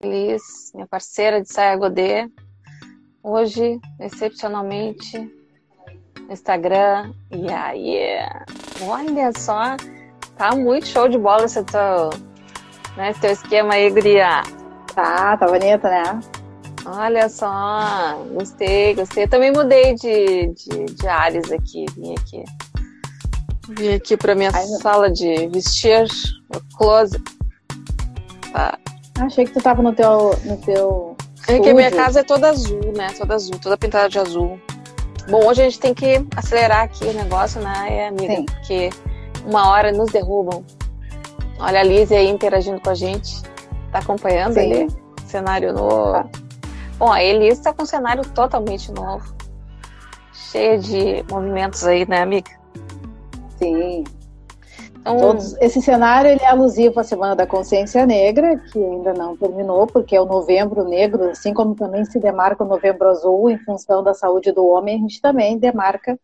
Liz, minha parceira de saia godê. Hoje, excepcionalmente, no Instagram. E aí, olha só, tá muito show de bola esse teu, né, esse teu esquema aí, Guria. Tá, tá bonita, né? Olha só, gostei, gostei. Eu também mudei de, de, de áreas aqui, vim aqui. Vim aqui pra minha Ai, sala de vestir, closet. Tá. Achei que tu tava no teu. No teu é que a minha casa é toda azul, né? Toda azul, toda pintada de azul. Bom, hoje a gente tem que acelerar aqui o negócio, né, amiga? Sim. Porque uma hora nos derrubam. Olha a Liz aí interagindo com a gente. Tá acompanhando Sim. ali? Cenário novo. Tá. Bom, a Elis tá com um cenário totalmente novo. Cheia de movimentos aí, né, amiga? Sim. Então, Todos, esse cenário ele é alusivo à Semana da Consciência Negra, que ainda não terminou, porque é o Novembro Negro, assim como também se demarca o Novembro Azul em função da saúde do homem, a gente também demarca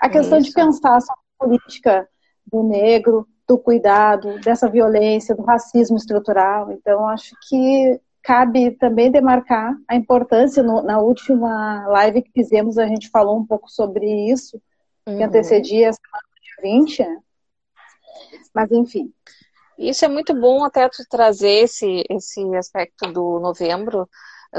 a questão Isso. de pensar sobre a política do negro, do cuidado, dessa violência, do racismo estrutural. Então, acho que cabe também demarcar a importância. No, na última live que fizemos, a gente falou um pouco sobre isso, uhum. que antecedia a semana do dia 20, né? Mas, enfim. Isso é muito bom até tu trazer esse, esse aspecto do novembro,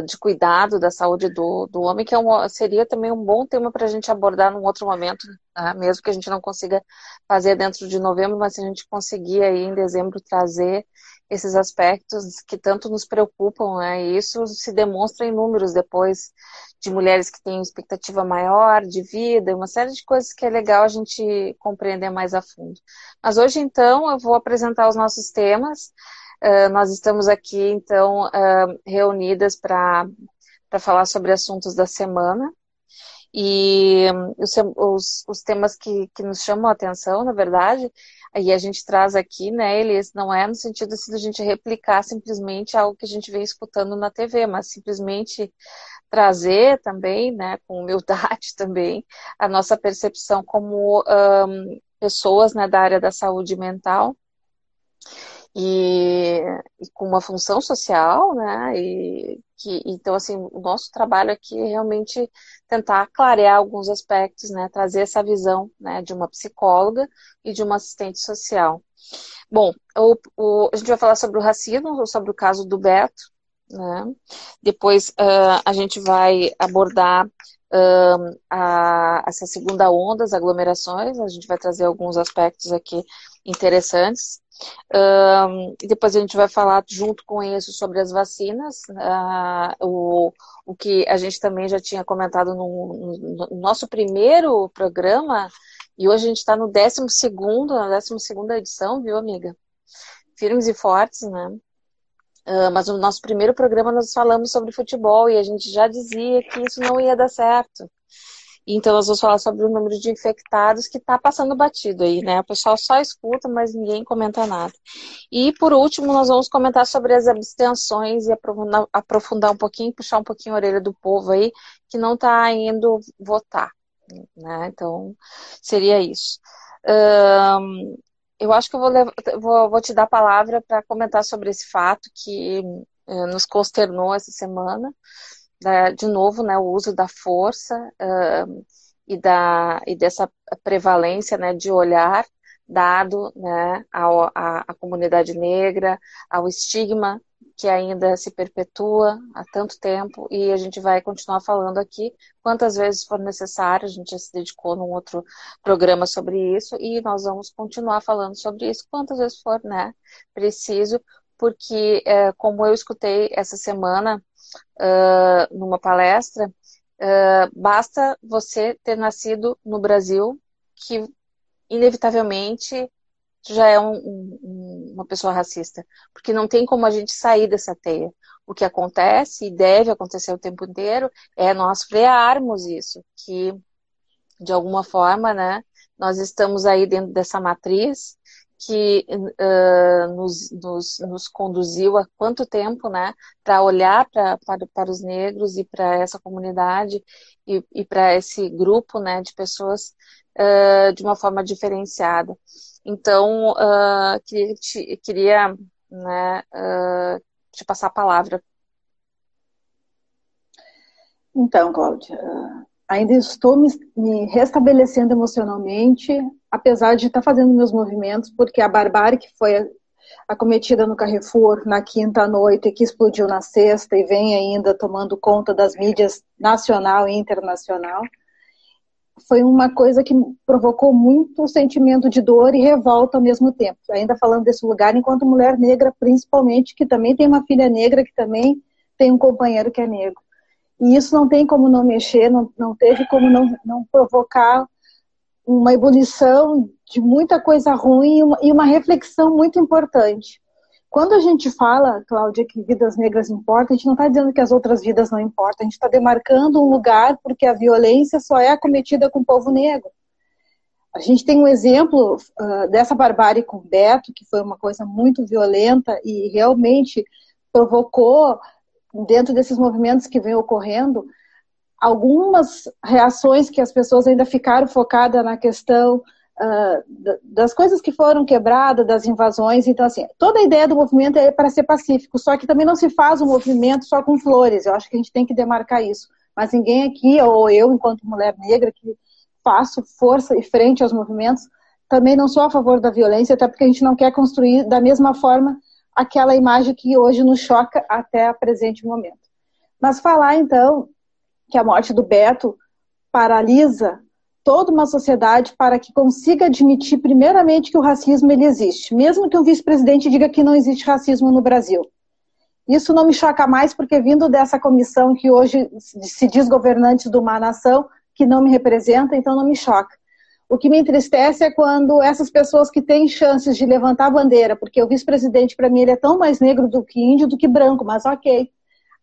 de cuidado da saúde do, do homem, que é um, seria também um bom tema para a gente abordar num outro momento, né? mesmo que a gente não consiga fazer dentro de novembro, mas se a gente conseguir aí em dezembro trazer esses aspectos que tanto nos preocupam, né? E isso se demonstra em números depois de mulheres que têm expectativa maior de vida, uma série de coisas que é legal a gente compreender mais a fundo. Mas hoje, então, eu vou apresentar os nossos temas. Uh, nós estamos aqui, então, uh, reunidas para falar sobre assuntos da semana. E os, os, os temas que, que nos chamam a atenção, na verdade, e a gente traz aqui, né, eles não é no sentido assim, de a gente replicar simplesmente algo que a gente vem escutando na TV, mas simplesmente trazer também, né, com humildade também, a nossa percepção como um, pessoas né, da área da saúde mental e, e, com uma função social, né? E que, então, assim, o nosso trabalho aqui é realmente tentar clarear alguns aspectos, né? Trazer essa visão, né? De uma psicóloga e de uma assistente social. Bom, o, o, a gente vai falar sobre o racismo, sobre o caso do Beto, né? Depois uh, a gente vai abordar a, essa segunda onda, as aglomerações, a gente vai trazer alguns aspectos aqui interessantes. Um, depois a gente vai falar junto com isso sobre as vacinas, uh, o, o que a gente também já tinha comentado no, no nosso primeiro programa, e hoje a gente está no 12 segundo, na 12 segunda edição, viu, amiga? Firmes e fortes, né? Uh, mas no nosso primeiro programa nós falamos sobre futebol e a gente já dizia que isso não ia dar certo. Então, nós vamos falar sobre o número de infectados que está passando batido aí, né? O pessoal só escuta, mas ninguém comenta nada. E, por último, nós vamos comentar sobre as abstenções e aprofundar, aprofundar um pouquinho, puxar um pouquinho a orelha do povo aí, que não está indo votar. Né? Então, seria isso. Eu acho que eu vou, levar, vou, vou, te dar a palavra para comentar sobre esse fato que uh, nos consternou essa semana da, de novo, né, o uso da força uh, e, da, e dessa prevalência né, de olhar dado né, ao, à, à comunidade negra, ao estigma que ainda se perpetua há tanto tempo e a gente vai continuar falando aqui quantas vezes for necessário. A gente já se dedicou num outro programa sobre isso e nós vamos continuar falando sobre isso quantas vezes for né, preciso, porque, é, como eu escutei essa semana uh, numa palestra, uh, basta você ter nascido no Brasil, que inevitavelmente já é um, um, uma pessoa racista, porque não tem como a gente sair dessa teia. O que acontece e deve acontecer o tempo inteiro é nós frearmos isso, que de alguma forma, né, nós estamos aí dentro dessa matriz que uh, nos, nos, nos, conduziu há quanto tempo, né, para olhar pra, para, para os negros e para essa comunidade e, e para esse grupo, né, de pessoas uh, de uma forma diferenciada. Então, uh, queria, te, queria né, te passar a palavra Então, Cláudia, ainda estou me, me restabelecendo emocionalmente, apesar de estar fazendo meus movimentos, porque a barbárie que foi acometida no Carrefour na quinta noite, que explodiu na sexta e vem ainda tomando conta das mídias nacional e internacional, foi uma coisa que provocou muito sentimento de dor e revolta ao mesmo tempo. Ainda falando desse lugar, enquanto mulher negra, principalmente, que também tem uma filha negra, que também tem um companheiro que é negro. E isso não tem como não mexer, não, não teve como não, não provocar uma ebulição de muita coisa ruim e uma, reflexão muito importante. Quando a gente fala, Cláudia, que vidas negras importam, a gente não está dizendo que as outras vidas não importam, a gente está demarcando um lugar porque a violência só é acometida com o povo negro. A gente tem um exemplo uh, dessa barbárie com Beto, que foi uma coisa muito violenta e realmente provocou, dentro desses movimentos que vem ocorrendo, algumas reações que as pessoas ainda ficaram focadas na questão uh, das coisas que foram quebradas, das invasões. Então, assim, toda a ideia do movimento é para ser pacífico, só que também não se faz um movimento só com flores. Eu acho que a gente tem que demarcar isso. Mas ninguém aqui, ou eu, enquanto mulher negra, que faço força e frente aos movimentos, também não sou a favor da violência, até porque a gente não quer construir da mesma forma aquela imagem que hoje nos choca até o presente momento. Mas falar, então, que a morte do Beto paralisa toda uma sociedade para que consiga admitir, primeiramente, que o racismo ele existe, mesmo que um vice-presidente diga que não existe racismo no Brasil. Isso não me choca mais, porque vindo dessa comissão que hoje se diz governante de uma nação que não me representa, então não me choca. O que me entristece é quando essas pessoas que têm chances de levantar a bandeira, porque o vice-presidente, para mim, ele é tão mais negro do que índio do que branco, mas ok.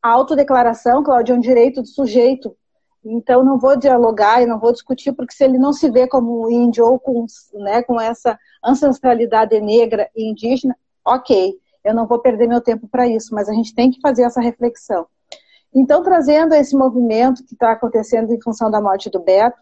A autodeclaração, Cláudia, é um direito do sujeito. Então, não vou dialogar e não vou discutir, porque se ele não se vê como índio ou com, né, com essa ancestralidade negra e indígena, ok, eu não vou perder meu tempo para isso, mas a gente tem que fazer essa reflexão. Então, trazendo esse movimento que está acontecendo em função da morte do Beto,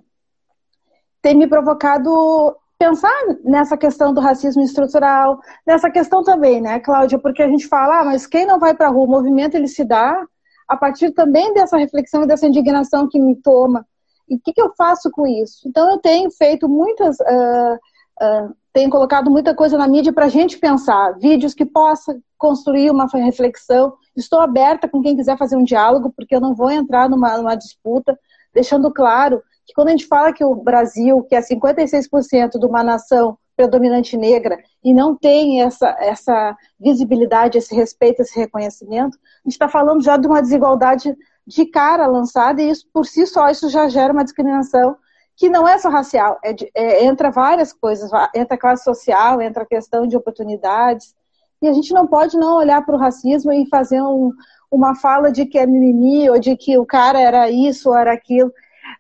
tem me provocado pensar nessa questão do racismo estrutural, nessa questão também, né, Cláudia? Porque a gente fala, ah, mas quem não vai para a rua? O movimento ele se dá a partir também dessa reflexão e dessa indignação que me toma. E o que, que, eu faço com isso? Então, eu tenho feito muitas. Uh, uh, tenho colocado muita coisa na mídia para a gente pensar, vídeos que possa construir uma reflexão. Estou aberta com quem quiser fazer um diálogo, porque eu não vou entrar numa, numa disputa, deixando claro que quando a gente fala que o Brasil, que é 56% de uma nação predominante negra e não tem essa, essa visibilidade, esse respeito, esse reconhecimento, a gente está falando já de uma desigualdade de cara lançada e isso por si só isso já gera uma discriminação que não é só racial, é, é, entra várias coisas, entra classe social, entra a questão de oportunidades. E a gente não pode não olhar para o racismo e fazer um, uma fala de que é mimimi ou de que o cara era isso ou era aquilo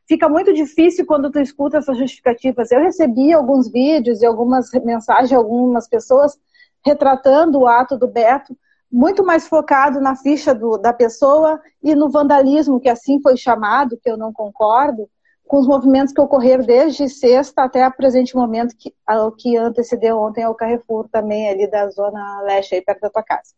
fica muito difícil quando tu escuta essas justificativas. Eu recebi alguns vídeos e algumas mensagens de algumas pessoas retratando o ato do Beto, muito mais focado na ficha do, da pessoa e no vandalismo, que assim foi chamado, que eu não concordo, com os movimentos que ocorreram desde sexta até o presente momento, que, que antecedeu ontem ao Carrefour também, ali da zona leste, aí perto da tua casa.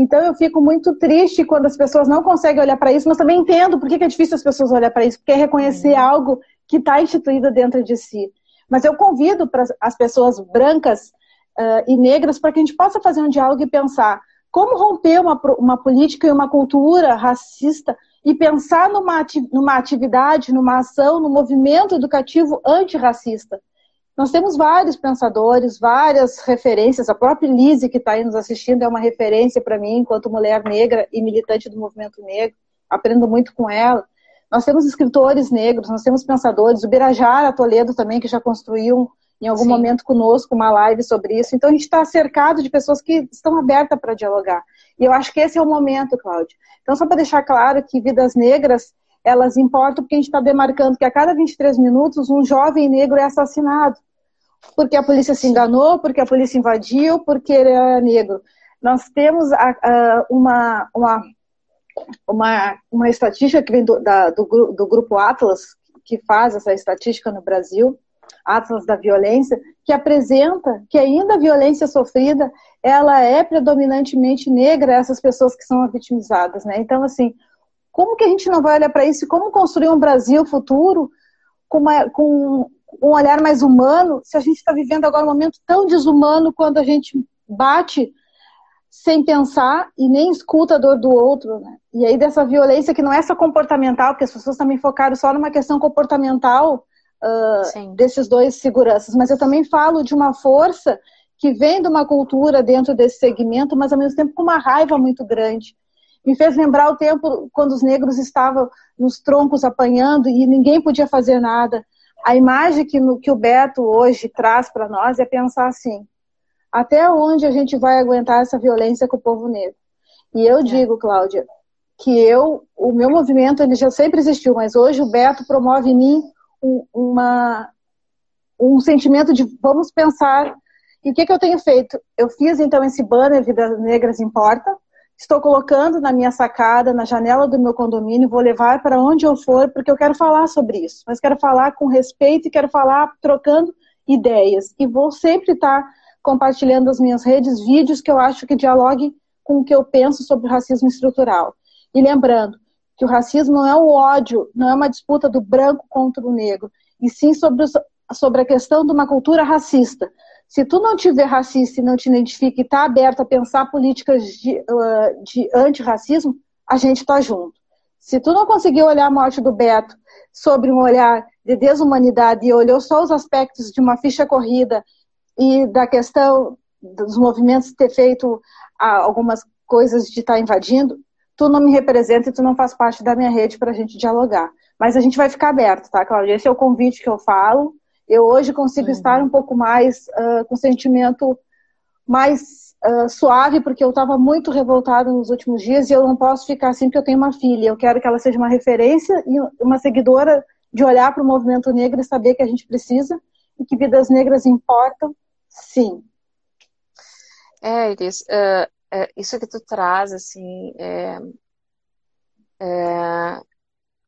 Então eu fico muito triste quando as pessoas não conseguem olhar para isso, mas também entendo por que é difícil as pessoas olhar para isso, porque é reconhecer uhum. algo que está instituído dentro de si. Mas eu convido para as pessoas brancas uh, e negras para que a gente possa fazer um diálogo e pensar como romper uma, uma política e uma cultura racista e pensar numa, numa atividade, numa ação, num movimento educativo antirracista. Nós temos vários pensadores, várias referências. A própria Lise, que está aí nos assistindo, é uma referência para mim, enquanto mulher negra e militante do movimento negro. Aprendo muito com ela. Nós temos escritores negros, nós temos pensadores. O Birajara Toledo também, que já construiu em algum Sim. momento conosco uma live sobre isso. Então, a gente está cercado de pessoas que estão abertas para dialogar. E eu acho que esse é o momento, Cláudia. Então, só para deixar claro que vidas negras, elas importam porque a gente está demarcando que a cada 23 minutos um jovem negro é assassinado porque a polícia se enganou, porque a polícia invadiu, porque ele era negro. Nós temos a, a, uma, uma, uma, uma estatística que vem do, da, do, do grupo Atlas, que faz essa estatística no Brasil, Atlas da Violência, que apresenta que ainda a violência sofrida, ela é predominantemente negra, essas pessoas que são vitimizadas, né? Então, assim, Como que a gente não vai olhar para isso? Como construir um Brasil futuro com, uma, com um olhar mais humano se a gente está vivendo agora um momento tão desumano quando a gente bate sem pensar e nem escuta a dor do outro, né? E aí dessa violência que não é só comportamental, porque as pessoas também focaram só numa questão comportamental uh, desses dois seguranças, mas eu também falo de uma força que vem de uma cultura dentro desse segmento, mas ao mesmo tempo com uma raiva muito grande. Me fez lembrar o tempo quando os negros estavam nos troncos apanhando e ninguém podia fazer nada. A imagem que, que o Beto hoje traz para nós é pensar assim: até onde a gente vai aguentar essa violência com o povo negro? E eu é. digo, Cláudia, que eu, o meu movimento ele já sempre existiu, mas hoje o Beto promove em mim um, uma, um sentimento de vamos pensar. E o que, que eu tenho feito? Eu fiz então esse banner Vidas Negras Importa, estou colocando na minha sacada, na janela do meu condomínio, vou levar para onde eu for, porque eu quero falar sobre isso, mas quero falar com respeito e quero falar trocando ideias. E vou sempre estar compartilhando nas minhas redes vídeos que eu acho que dialoguem com o que eu penso sobre o racismo estrutural. E lembrando que o racismo não é o ódio, não é uma disputa do branco contra o negro, e sim sobre, sobre a questão de uma cultura racista. Se tu não tiver racista e não te identifica e está aberto a pensar políticas de, uh, de antirracismo, a gente está junto. Se tu não conseguiu olhar a morte do Beto sobre um olhar de desumanidade e olhou só os aspectos de uma ficha corrida e da questão dos movimentos ter feito algumas coisas de estar tá invadindo, tu não me representa e tu não faz parte da minha rede para a gente dialogar. Mas a gente vai ficar aberto, tá, Cláudia? Esse é o convite que eu falo. Eu hoje consigo uhum. estar um pouco mais uh, com sentimento mais uh, suave, porque eu estava muito revoltada nos últimos dias e eu não posso ficar assim porque eu tenho uma filha. Eu quero que ela seja uma referência e uma seguidora de olhar para o movimento negro e saber que a gente precisa e que vidas negras importam Sim. É, Iris, uh, é, isso que tu traz, assim, é, é,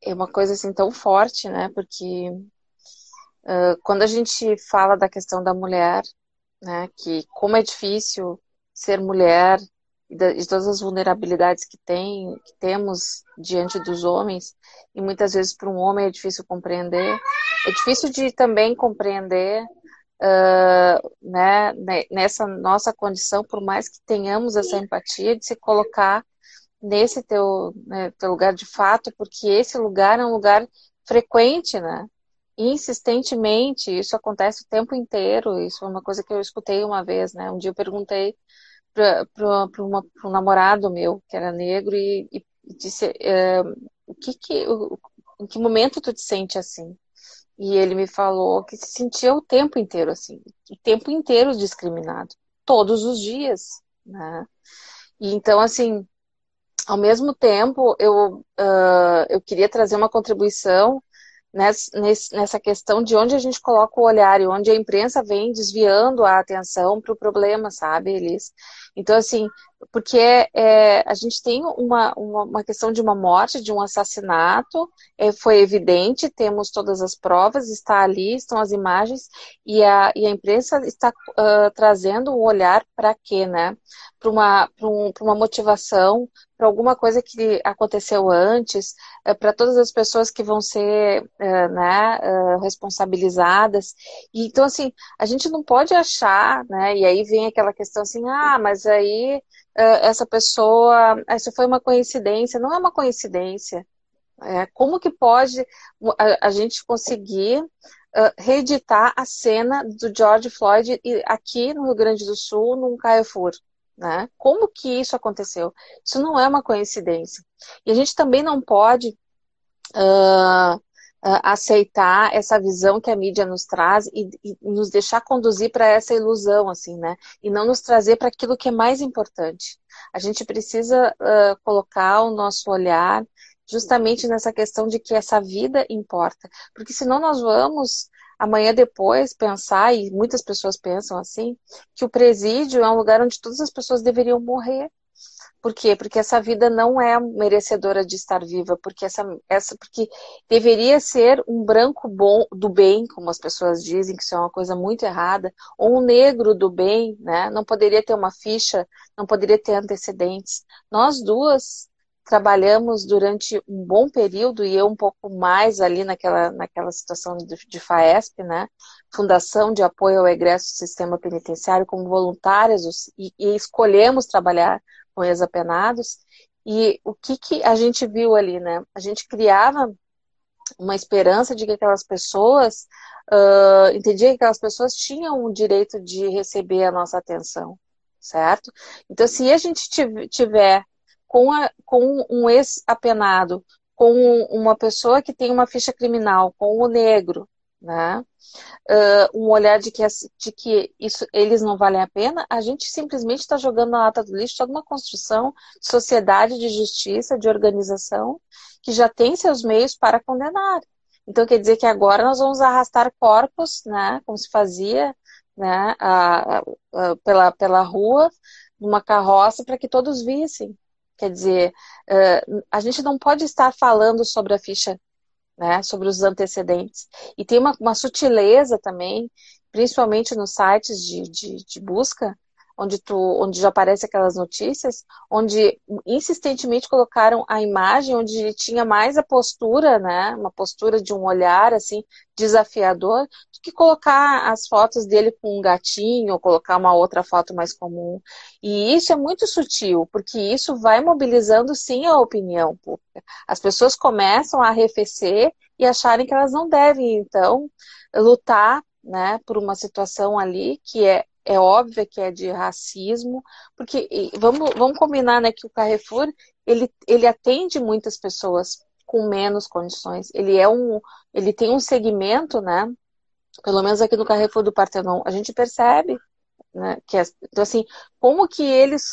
é, uma coisa, assim, tão forte, né? Porque uh, quando a gente fala da questão da mulher, né? Que como é difícil ser mulher e de todas as vulnerabilidades que tem, que temos diante dos homens, e muitas vezes para um homem é difícil compreender, é difícil de também compreender uh, né, nessa nossa condição, por mais que tenhamos essa empatia de se colocar nesse teu, né, teu lugar de fato, porque esse lugar é um lugar frequente, né? Insistentemente, isso acontece o tempo inteiro. Isso foi uma coisa que eu escutei uma vez, né? Um dia eu perguntei para um namorado meu, que era negro, e, e disse: uh, o que que, o, em que momento tu te sente assim? E ele me falou que se sentia o tempo inteiro assim, o tempo inteiro discriminado, todos os dias, né? E então, assim, ao mesmo tempo, eu, uh, eu queria trazer uma contribuição nessa questão de onde a gente coloca o olhar e onde a imprensa vem desviando a atenção para o problema, sabe, Elis? Então, assim, porque é, a gente tem uma, uma, uma, questão de uma morte, de um assassinato, é, foi evidente, temos todas as provas, está ali, estão as imagens, e a, e a imprensa está uh, trazendo o olhar para quê, né? Para uma, um, uma motivação, para alguma coisa que aconteceu antes, uh, para todas as pessoas que vão ser uh, né, responsabilizadas. E, então, assim, a gente não pode achar, né? E aí vem aquela questão assim, ah, mas aí eh, essa pessoa, isso foi uma coincidência, não é uma coincidência. É, como que pode a, a gente conseguir uh, reeditar a cena do George Floyd aqui no Rio Grande do Sul, num Carrefour? Né? Como que isso aconteceu? Isso não é uma coincidência. E a gente também não pode uh, uh, aceitar essa visão que a mídia nos traz e, e nos deixar conduzir para essa ilusão, assim, né? E não nos trazer para aquilo que é mais importante. A gente precisa uh, colocar o nosso olhar justamente nessa questão de que essa vida importa, porque senão nós vamos amanhã depois pensar e muitas pessoas pensam assim que o presídio é um lugar onde todas as pessoas deveriam morrer por quê? Porque essa vida não é merecedora de estar viva, porque essa, essa porque deveria ser um branco bom do bem, como as pessoas dizem, que isso é uma coisa muito errada, ou um negro do bem, né? Não poderia ter uma ficha, não poderia ter antecedentes. Nós duas trabalhamos durante um bom período, e eu um pouco mais ali naquela, naquela situação de, de FAESP, né? Fundação de Apoio ao Egresso do Sistema Penitenciário, como voluntários, e, e escolhemos trabalhar com ex-apenados. E o que, que a gente viu ali, né? A gente criava uma esperança de que aquelas pessoas, uh, entendia que aquelas pessoas tinham o direito de receber a nossa atenção, certo? Então, se a gente tiver com, a, com um ex-apenado, com uma pessoa que tem uma ficha criminal, com o negro, né? Uh, um olhar de que, de que isso, eles não valem a pena, a gente simplesmente está jogando na lata do lixo toda uma construção de sociedade, de justiça, de organização, que já tem seus meios para condenar. Então quer dizer que agora nós vamos arrastar corpos, né, como se fazia, né, a, a, a, pela, pela rua, numa carroça, para que todos vissem. Quer dizer, a gente não pode estar falando sobre a ficha, né, sobre os antecedentes. E tem uma, uma sutileza também, principalmente nos sites de, de, de busca, onde, tu, onde já aparece aquelas notícias, onde insistentemente colocaram a imagem onde tinha mais a postura, né, uma postura de um olhar assim desafiador, do que colocar as fotos dele com um gatinho ou colocar uma outra foto mais comum. E isso é muito sutil, porque isso vai mobilizando sim a opinião pública. As pessoas começam a arrefecer e acharem que elas não devem então lutar né, por uma situação ali que é é óbvio que é de racismo, porque vamos, vamos combinar né, que o Carrefour ele, ele atende muitas pessoas com menos condições. Ele é um, ele tem um segmento, né? Pelo menos aqui no Carrefour do Partenon, a gente percebe, né? Que é, então assim, como que eles,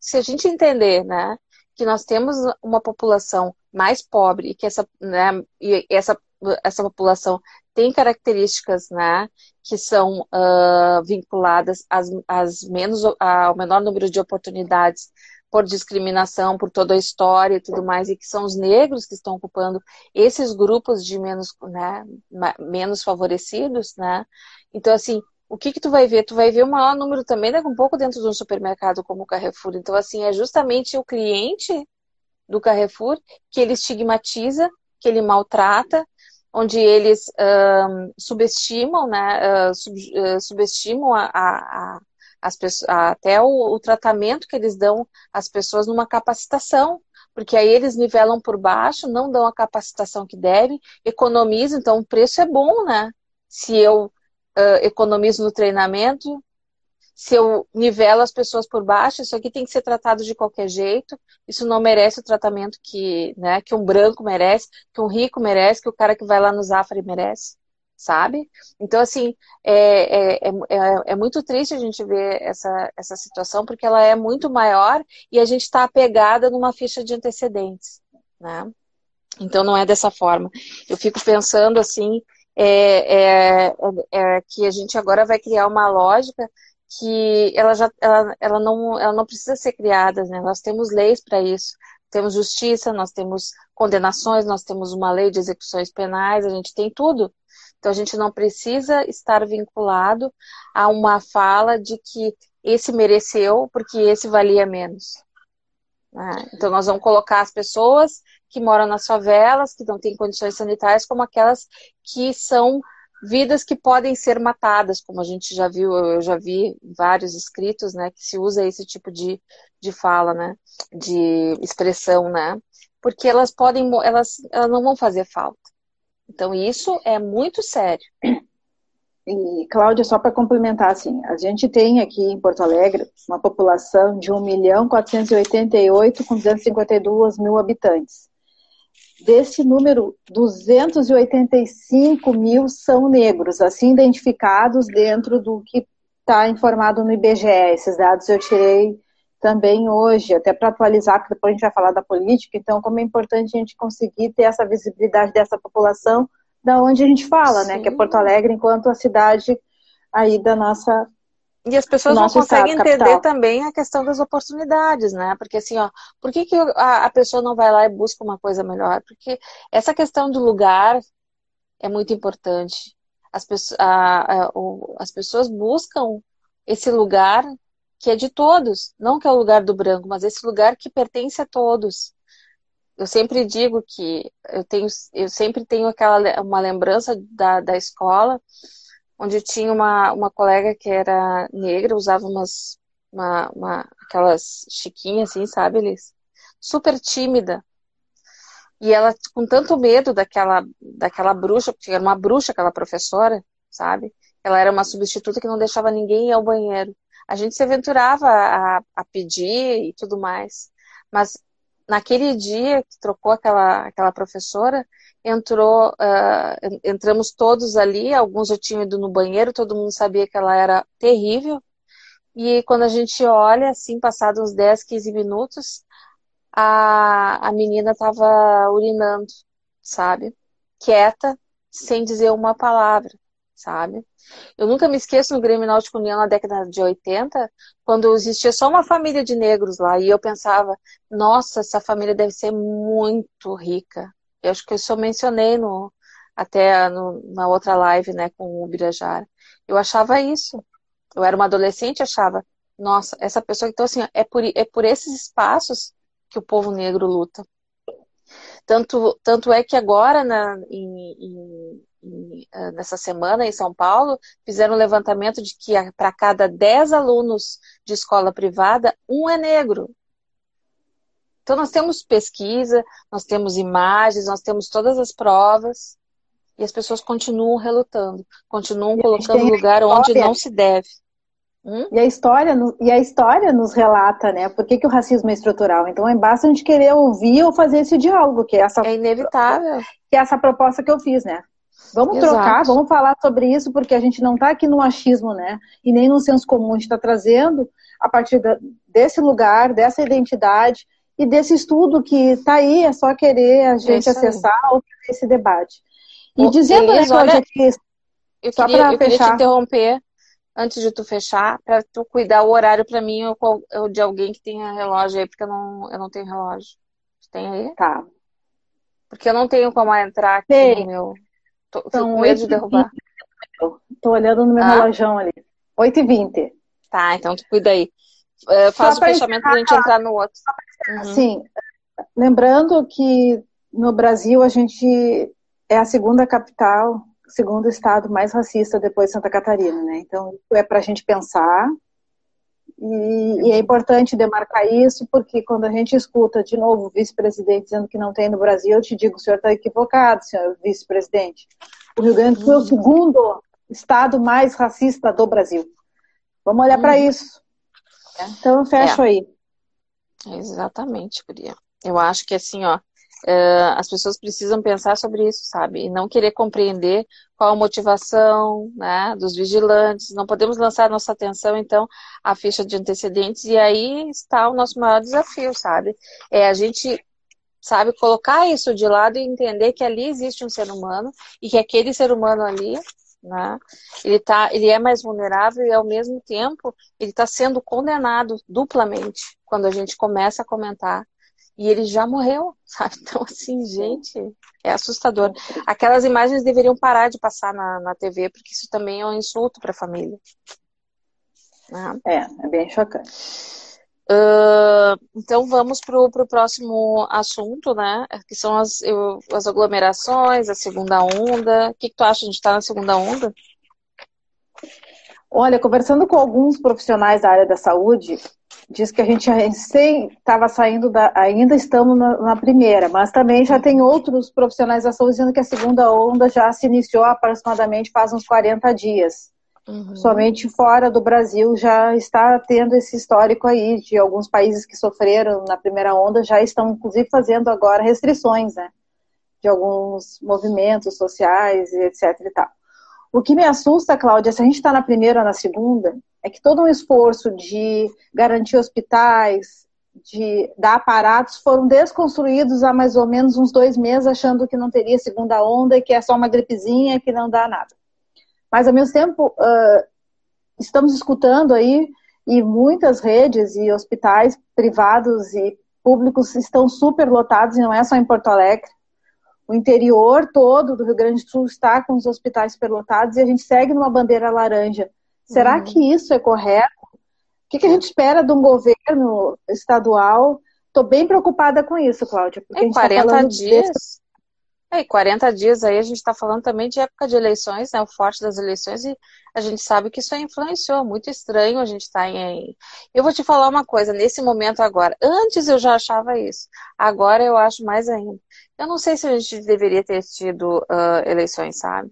se a gente entender, né? Que nós temos uma população mais pobre e que essa, né? E essa essa população tem características, né, que são uh, vinculadas às, às menos, ao menor número de oportunidades por discriminação, por toda a história e tudo mais, e que são os negros que estão ocupando esses grupos de menos, né, menos favorecidos, né? Então, assim, o que que tu vai ver? Tu vai ver o maior número também, né, um pouco dentro de um supermercado como o Carrefour. Então, assim, é justamente o cliente do Carrefour que ele estigmatiza, que ele maltrata, onde eles um, subestimam, né, uh, sub, uh, subestimam a, a, pessoas, até o, o, tratamento que eles dão às pessoas numa capacitação, porque aí eles nivelam por baixo, não dão a capacitação que devem, economizam, então o preço é bom, né? Se eu uh, economizo no treinamento, se eu nivelo as pessoas por baixo, isso aqui tem que ser tratado de qualquer jeito, isso não merece o tratamento que, né, que um branco merece, que um rico merece, que o cara que vai lá no Zafari merece, sabe? Então, assim, é, é, é, é muito triste a gente ver essa, essa situação, porque ela é muito maior e a gente está apegada numa ficha de antecedentes, né? Então, não é dessa forma. Eu fico pensando, assim, é, é, é, que a gente agora vai criar uma lógica que ela já ela, ela, não, ela não precisa ser criada, né? Nós temos leis para isso. Temos justiça, nós temos condenações, nós temos uma lei de execuções penais, a gente tem tudo. Então a gente não precisa estar vinculado a uma fala de que esse mereceu porque esse valia menos. Né? Então nós vamos colocar as pessoas que moram nas favelas, que não têm condições sanitárias, como aquelas que são vidas que podem ser matadas, como a gente já viu, eu já vi vários escritos, né, que se usa esse tipo de, de fala, né, de expressão, né, porque elas podem, elas, elas não vão fazer falta. Então isso é muito sério. E, Cláudia, só para complementar, assim, a gente tem aqui em Porto Alegre uma população de 1 milhão 488 com 252 mil habitantes. Desse número, 285 mil são negros, assim identificados dentro do que está informado no IBGE. Esses dados eu tirei também hoje, até para atualizar, porque depois a gente vai falar da política, então como é importante a gente conseguir ter essa visibilidade dessa população da onde a gente fala, Sim. né, que é Porto Alegre, enquanto a cidade aí da nossa e as pessoas não conseguem estado, entender capital. também a questão das oportunidades, né? Porque assim, ó, por que, que a, a, pessoa não vai lá e busca uma coisa melhor? Porque essa questão do lugar é muito importante. As, pessoas, a, a, o, as pessoas buscam esse lugar que é de todos, não que é o lugar do branco, mas esse lugar que pertence a todos. eu sempre digo que eu tenho, eu sempre tenho aquela uma lembrança da, da escola onde tinha uma, uma colega que era negra, usava umas uma, uma aquelas chiquinhas assim, sabe, Elis? Super tímida. E ela com tanto medo daquela daquela bruxa, porque era uma bruxa aquela professora, sabe? Ela era uma substituta que não deixava ninguém ir ao banheiro. A gente se aventurava a, a pedir e tudo mais. Mas naquele dia que trocou aquela, aquela professora, entrou, uh, entramos todos ali, alguns já tinham ido no banheiro, todo mundo sabia que ela era terrível. E quando a gente olha, assim, passados uns 10, 15 minutos, a, a menina estava urinando, sabe? Quieta, sem dizer uma palavra, sabe? Eu nunca me esqueço no Grêmio Náutico União na década de 80, quando existia só uma família de negros lá, e eu pensava, nossa, essa família deve ser muito rica. Eu acho que eu só mencionei no, até no, na outra live, né, com o Birajara. Eu achava isso. Eu era uma adolescente achava, nossa, essa pessoa, então assim, é por, é por esses espaços que o povo negro luta. Tanto, tanto é que agora, na, em, em, nessa semana em São Paulo, fizeram um levantamento de que para cada 10 alunos de escola privada, um é negro. Então, nós temos pesquisa, nós temos imagens, nós temos todas as provas, e as pessoas continuam relutando, continuam colocando lugar onde não se deve. Hum? E, a história, e a história nos relata, né? Por que, que o racismo é estrutural? Então, é basta a gente querer ouvir ou fazer esse diálogo, que é essa. É inevitável. Que é essa proposta que eu fiz, né? Vamos Exato. trocar, vamos falar sobre isso, porque a gente não está aqui no achismo, né? E nem no senso comum, a gente está trazendo a partir desse lugar, dessa identidade e desse estudo que está aí, é só querer a gente acessar ou esse debate. E dizendo Elis, né, olha, aqui, eu só queria, eu queria te interromper antes de tu fechar, para tu cuidar o horário para mim ou, ou, de alguém que tenha relógio aí, porque eu não, eu não tenho relógio. Tem aí? Tá. Porque eu não tenho como entrar aqui Tem. no meu. Tô, então, com medo de derrubar. Tô olhando no meu ah. relógio ali. 8h20. Tá, então tu cuida aí. Uh, faz o fechamento para a gente entrar no outro. Uhum. Sim. Lembrando que no Brasil a gente é a segunda capital, segundo estado mais racista depois de Santa Catarina, né? Então, é para a gente pensar. E, e, é importante demarcar isso, porque quando a gente escuta de novo o vice-presidente dizendo que não tem no Brasil, eu te digo, o senhor está equivocado, senhor vice-presidente. O Rio Grande do Sul é o segundo estado mais racista do Brasil. Vamos olhar para uhum. isso. Então, eu fecho é. aí. Exatamente, Guria. Eu acho que assim, ó, uh, as pessoas precisam pensar sobre isso, sabe? E não querer compreender qual a motivação né, dos vigilantes. Não podemos lançar nossa atenção, então, à ficha de antecedentes, e aí está o nosso maior desafio, sabe? É a gente sabe, colocar isso de lado e entender que ali existe um ser humano e que aquele ser humano ali, né, ele, tá, ele é mais vulnerável e ao mesmo tempo ele está sendo condenado duplamente quando a gente começa a comentar e ele já morreu, sabe? Então, assim, gente, é assustador. Aquelas imagens deveriam parar de passar na, na TV, porque isso também é um insulto para a família. É, é bem chocante. Uh, então vamos para o próximo assunto, né? Que são as, eu, as aglomerações, a segunda onda. O que, que tu acha? A gente está na segunda onda? Olha, conversando com alguns profissionais da área da saúde, diz que a gente estava saindo da, ainda estamos na, na, primeira, mas também já tem outros profissionais da saúde dizendo que a segunda onda já se iniciou aproximadamente faz uns 40 dias. Uhum. Somente fora do Brasil já está tendo esse histórico aí de alguns países que sofreram na primeira onda já estão inclusive fazendo agora restrições, né? De alguns movimentos sociais e etc e tal. O que me assusta, Cláudia, se a gente está na primeira ou na segunda, é que todo um esforço de garantir hospitais, de dar aparatos, foram desconstruídos há mais ou menos uns dois meses, achando que não teria segunda onda e que é só uma gripezinha que não dá nada. Mas, ao mesmo tempo, uh, estamos escutando aí, e muitas redes e hospitais privados e públicos estão super lotados, e não é só em Porto Alegre. O interior todo do Rio Grande do Sul está com os hospitais superlotados e a gente segue numa bandeira laranja. Será uhum. que isso é correto? O que, que, a gente espera de um governo estadual tô bem preocupada com isso, Cláudia. Porque em 40 tá dias. É, e 40 dias aí a gente está falando também de época de eleições, né? O forte das eleições, e a gente sabe que isso influenciou. Muito estranho a gente estar tá em. Eu vou te falar uma coisa, nesse momento agora. Antes eu já achava isso. Agora eu acho mais ainda. Eu não sei se a gente deveria ter tido uh, eleições, sabe?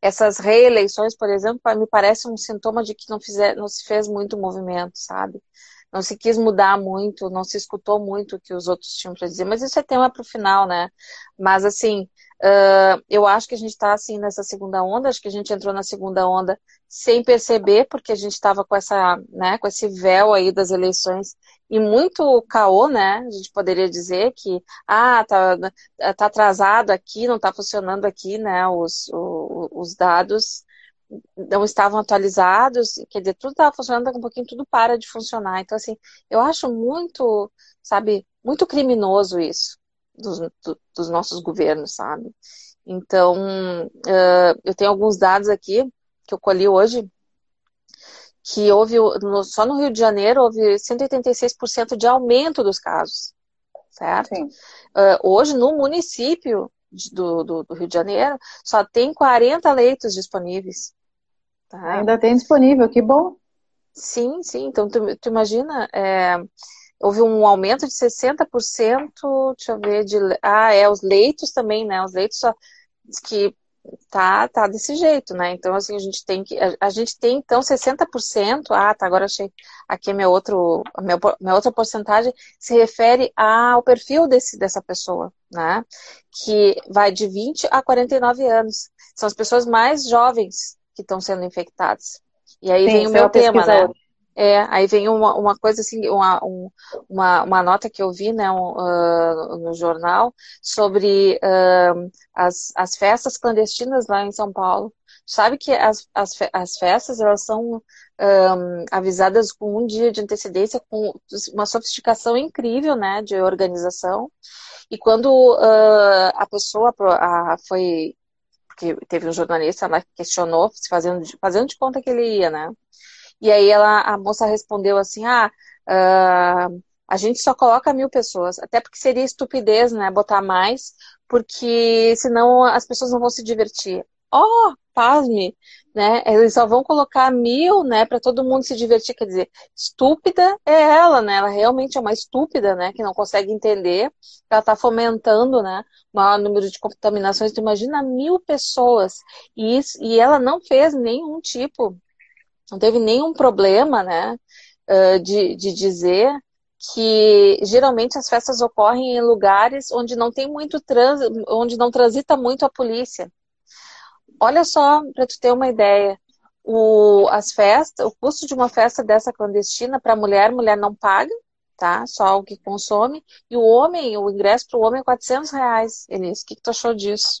Essas reeleições, por exemplo, me parece um sintoma de que não, fizer, não se fez muito movimento, sabe? Não se quis mudar muito, não se escutou muito o que os outros tinham para dizer, mas isso é tema para o final, né? Mas assim, Uh, eu acho que a gente está assim nessa segunda onda, acho que a gente entrou na segunda onda sem perceber, porque a gente estava com essa, né, com esse véu aí das eleições e muito caô, né? A gente poderia dizer que ah, tá, tá atrasado aqui, não está funcionando aqui, né? Os, os, os dados não estavam atualizados, quer dizer, tudo estava funcionando, daqui a um pouquinho tudo para de funcionar. Então, assim, eu acho muito, sabe, muito criminoso isso dos, do, dos nossos governos, sabe? Então, uh, eu tenho alguns dados aqui que eu colhi hoje, que houve, no, só no Rio de Janeiro, houve 186% de aumento dos casos, certo? Uh, hoje, no município do, do, do, Rio de Janeiro, só tem 40 leitos disponíveis. Tá? Ainda tem disponível, que bom. Sim, sim. Então, tu, tu imagina, é, houve um aumento de 60%, deixa eu ver, de, ah, é, os leitos também, né, os leitos só, que tá, tá desse jeito, né, então assim, a gente tem que, a, a gente tem então 60%, ah, tá, agora achei, aqui é meu outro, meu, minha outra porcentagem, se refere ao perfil desse, dessa pessoa, né, que vai de 20 a 49 anos, são as pessoas mais jovens que estão sendo infectadas. E aí Sim, vem o meu tema, né? É, aí vem uma, uma coisa assim, uma, um, uma, uma nota que eu vi né, um, uh, no jornal sobre uh, as, as festas clandestinas lá em São Paulo. Sabe que as, as, as festas elas são um, avisadas com um dia de antecedência, com uma sofisticação incrível né, de organização. E quando uh, a pessoa a, foi. Porque teve um jornalista lá que questionou, fazendo, fazendo de conta que ele ia, né? E aí ela, a moça respondeu assim, ah, uh, a gente só coloca mil pessoas, até porque seria estupidez, né, botar mais, porque senão as pessoas não vão se divertir. Oh, pasme, né? Eles só vão colocar mil, né, para todo mundo se divertir. Quer dizer, estúpida é ela, né? Ela realmente é uma estúpida, né, que não consegue entender. Ela está fomentando, né, o maior número de contaminações. Tu imagina mil pessoas e, isso, e ela não fez nenhum tipo não teve nenhum problema, né, de, de dizer que geralmente as festas ocorrem em lugares onde não tem muito trânsito, onde não transita muito a polícia. Olha só, para tu ter uma ideia, o, as festas, o custo de uma festa dessa clandestina para mulher, mulher não paga, tá? Só o que consome. E o homem, o ingresso para o homem é 400 reais. Elis, o que, que tu achou disso?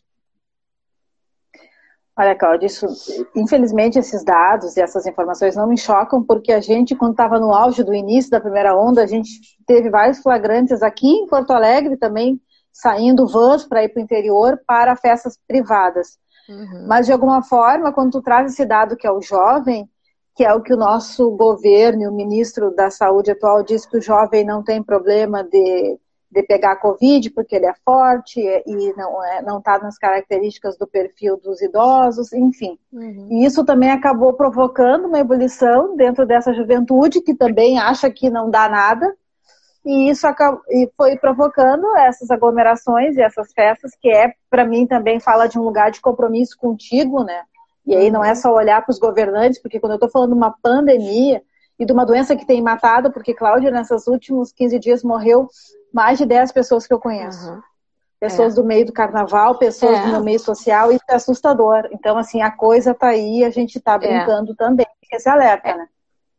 Olha, Cláudia, isso, infelizmente esses dados e essas informações não me chocam, porque a gente, quando estava no auge do início da primeira onda, a gente teve vários flagrantes aqui em Porto Alegre também, saindo vans para ir para o interior para festas privadas. Uhum. Mas, de alguma forma, quando tu traz esse dado que é o jovem, que é o que o nosso governo e o ministro da Saúde atual diz que o jovem não tem problema de de pegar a Covid, porque ele é forte e não é, não está nas características do perfil dos idosos, enfim. Uhum. E isso também acabou provocando uma ebulição dentro dessa juventude que também acha que não dá nada. E isso e foi provocando essas aglomerações e essas festas, que é, para mim, também fala de um lugar de compromisso contigo, né? E aí não é uhum. só olhar para os governantes, porque quando eu estou falando de uma pandemia, e de uma doença que tem matado, porque Cláudia, nesses últimos 15 dias, morreu mais de 10 pessoas que eu conheço. Uhum. Pessoas é. do meio do carnaval, pessoas é. do meu meio social, isso é assustador. Então, assim, a coisa tá aí, a gente tá é. brincando é. também, esse alerta, é. né?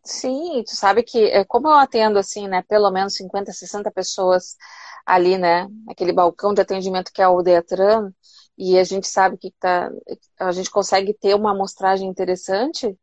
Sim, tu sabe que, é, como eu atendo, assim, né, pelo menos 50, 60 pessoas ali, né, aquele balcão de atendimento que é o Detran, e a gente sabe que tá, a gente consegue ter uma amostragem interessante,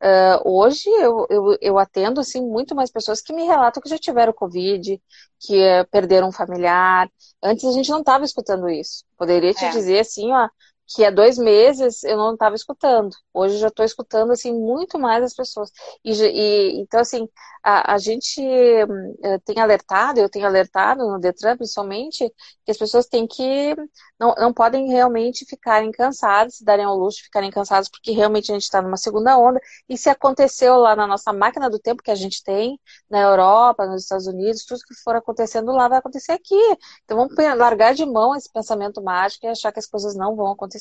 Uh, hoje eu, eu, eu, atendo assim muito mais pessoas que me relatam que já tiveram Covid, que uh, perderam um familiar. Antes a gente não estava escutando isso. Poderia te é. dizer assim, ó, que há dois meses eu não estava escutando. Hoje eu já estou escutando assim muito mais as pessoas. E, e então assim a, a gente uh, tem alertado, eu tenho alertado no Detran principalmente que as pessoas têm que não, não podem realmente ficarem cansadas, se darem ao luxo de ficarem cansadas, porque realmente a gente está numa segunda onda. E se aconteceu lá na nossa máquina do tempo que a gente tem na Europa, nos Estados Unidos, tudo que for acontecendo lá vai acontecer aqui. Então vamos largar de mão esse pensamento mágico e achar que as coisas não vão acontecer,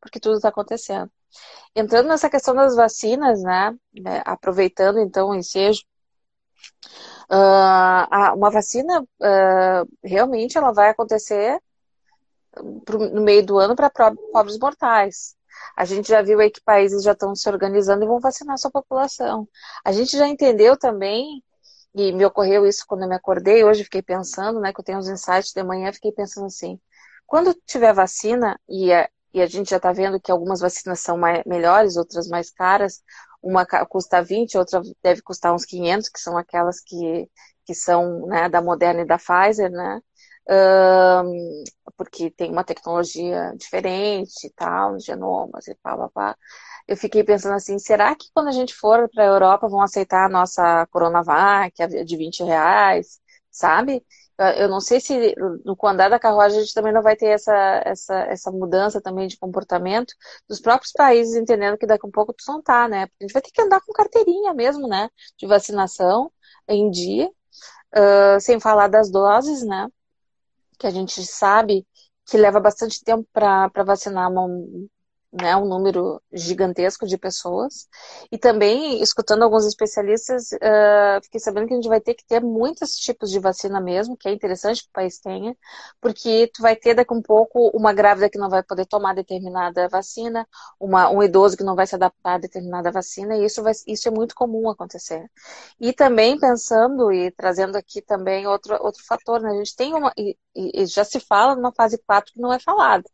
porque tudo está acontecendo. Entrando nessa questão das vacinas, né, né aproveitando então o ensejo, uh, uma vacina uh, realmente ela vai acontecer no meio do ano para pobres mortais. A gente já viu aí que países já estão se organizando e vão vacinar sua população. A gente já entendeu também, e me ocorreu isso quando eu me acordei, hoje fiquei pensando, né, que eu tenho uns insights de manhã, fiquei pensando assim, quando tiver vacina, e a, e a gente já está vendo que algumas vacinas são mais, melhores, outras mais caras, uma custa 20, outra deve custar uns 500, que são aquelas que, que são né, da Moderna e da Pfizer, né? Um, porque tem uma tecnologia diferente e tal, genomas e pá, pá, pá. Eu fiquei pensando assim, será que quando a gente for para a Europa vão aceitar a nossa Coronavac, de 20 reais, sabe? Eu não sei se no andar da carruagem a gente também não vai ter essa, essa, essa mudança também de comportamento dos próprios países entendendo que daqui a um pouco tu não tá, né? A gente vai ter que andar com carteirinha mesmo, né? De vacinação em dia, uh, sem falar das doses, né? Que a gente sabe que leva bastante tempo para vacinar uma, né, um número gigantesco de pessoas. E também, escutando alguns especialistas, uh, fiquei sabendo que a gente vai ter que ter muitos tipos de vacina mesmo, que é interessante que o país tenha, porque tu vai ter daqui um pouco uma grávida que não vai poder tomar determinada vacina, uma, um idoso que não vai se adaptar a determinada vacina, e isso, vai, isso é muito comum acontecer. E também pensando e trazendo aqui também outro, outro fator, né, a gente tem uma, e, e já se fala numa fase 4 que não é falada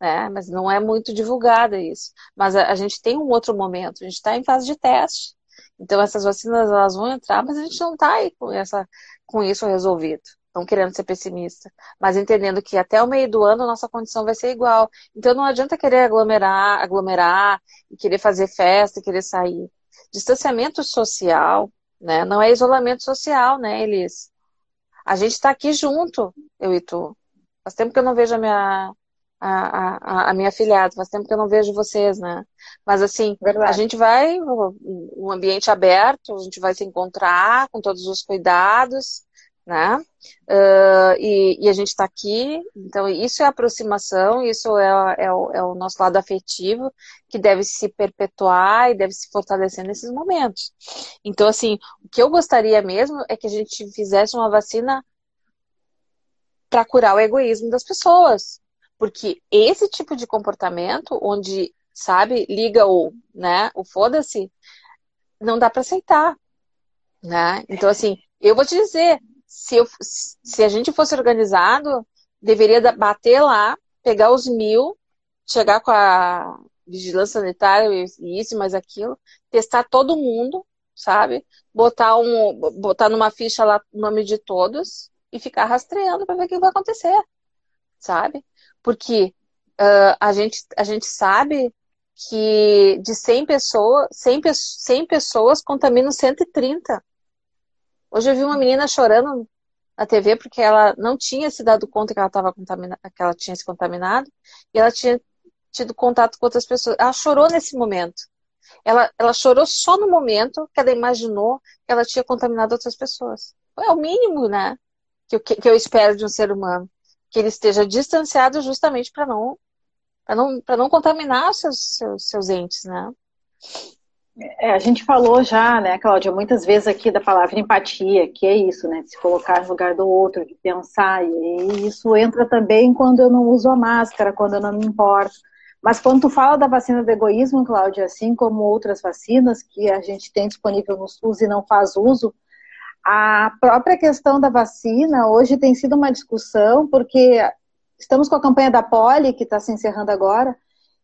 né? Mas não é muito divulgada isso. Mas a, a gente tem um outro momento, a gente está em fase de teste. Então essas vacinas elas vão entrar, mas a gente não está aí com, essa, com isso resolvido. Não querendo ser pessimista, mas entendendo que até o meio do ano nossa condição vai ser igual. Então não adianta querer aglomerar, aglomerar e querer fazer festa e querer sair. Distanciamento social, né? Não é isolamento social, né, Elis? A gente está aqui junto, eu e tu. Faz tempo que eu não vejo a minha, a, a, a, minha afilhada. Faz tempo que eu não vejo vocês, né? Mas assim, Verdade. a gente vai, um ambiente aberto, a gente vai se encontrar com todos os cuidados, né? Uh, e, e, a gente está aqui, então isso é aproximação, isso é, é, o, é o nosso lado afetivo que deve se perpetuar e deve se fortalecer nesses momentos. Então, assim, o que eu gostaria mesmo é que a gente fizesse uma vacina para curar o egoísmo das pessoas, porque esse tipo de comportamento, onde, sabe, liga o, né, o foda-se, não dá para aceitar, né? Então, assim, eu vou te dizer, se, eu, se a gente fosse organizado, deveria bater lá, pegar os mil, chegar com a vigilância sanitária e isso, mas aquilo, testar todo mundo, sabe? Botar, um, botar numa ficha lá o nome de todos e ficar rastreando para ver o que vai acontecer, sabe? Porque uh, a, gente, a gente sabe que de 100 pessoas, 100, 100 pessoas contaminam 130. Hoje eu vi uma menina chorando na TV porque ela não tinha se dado conta que ela contaminada, que ela tinha se contaminado e ela tinha tido contato com outras pessoas. Ela chorou nesse momento. Ela, ela chorou só no momento que ela imaginou que ela tinha contaminado outras pessoas. É o mínimo, né? Que eu, que eu espero de um ser humano que ele esteja distanciado justamente para não para não, não contaminar seus, seus, seus entes, né? É, a gente falou já, né, Cláudia, muitas vezes aqui da palavra empatia, que é isso, né, de se colocar no lugar do outro, de pensar, e isso entra também quando eu não uso a máscara, quando eu não me importo. Mas quando tu fala da vacina do egoísmo, Cláudia, assim como outras vacinas que a gente tem disponível no SUS e não faz uso, a própria questão da vacina hoje tem sido uma discussão, porque estamos com a campanha da Poli, que está se encerrando agora,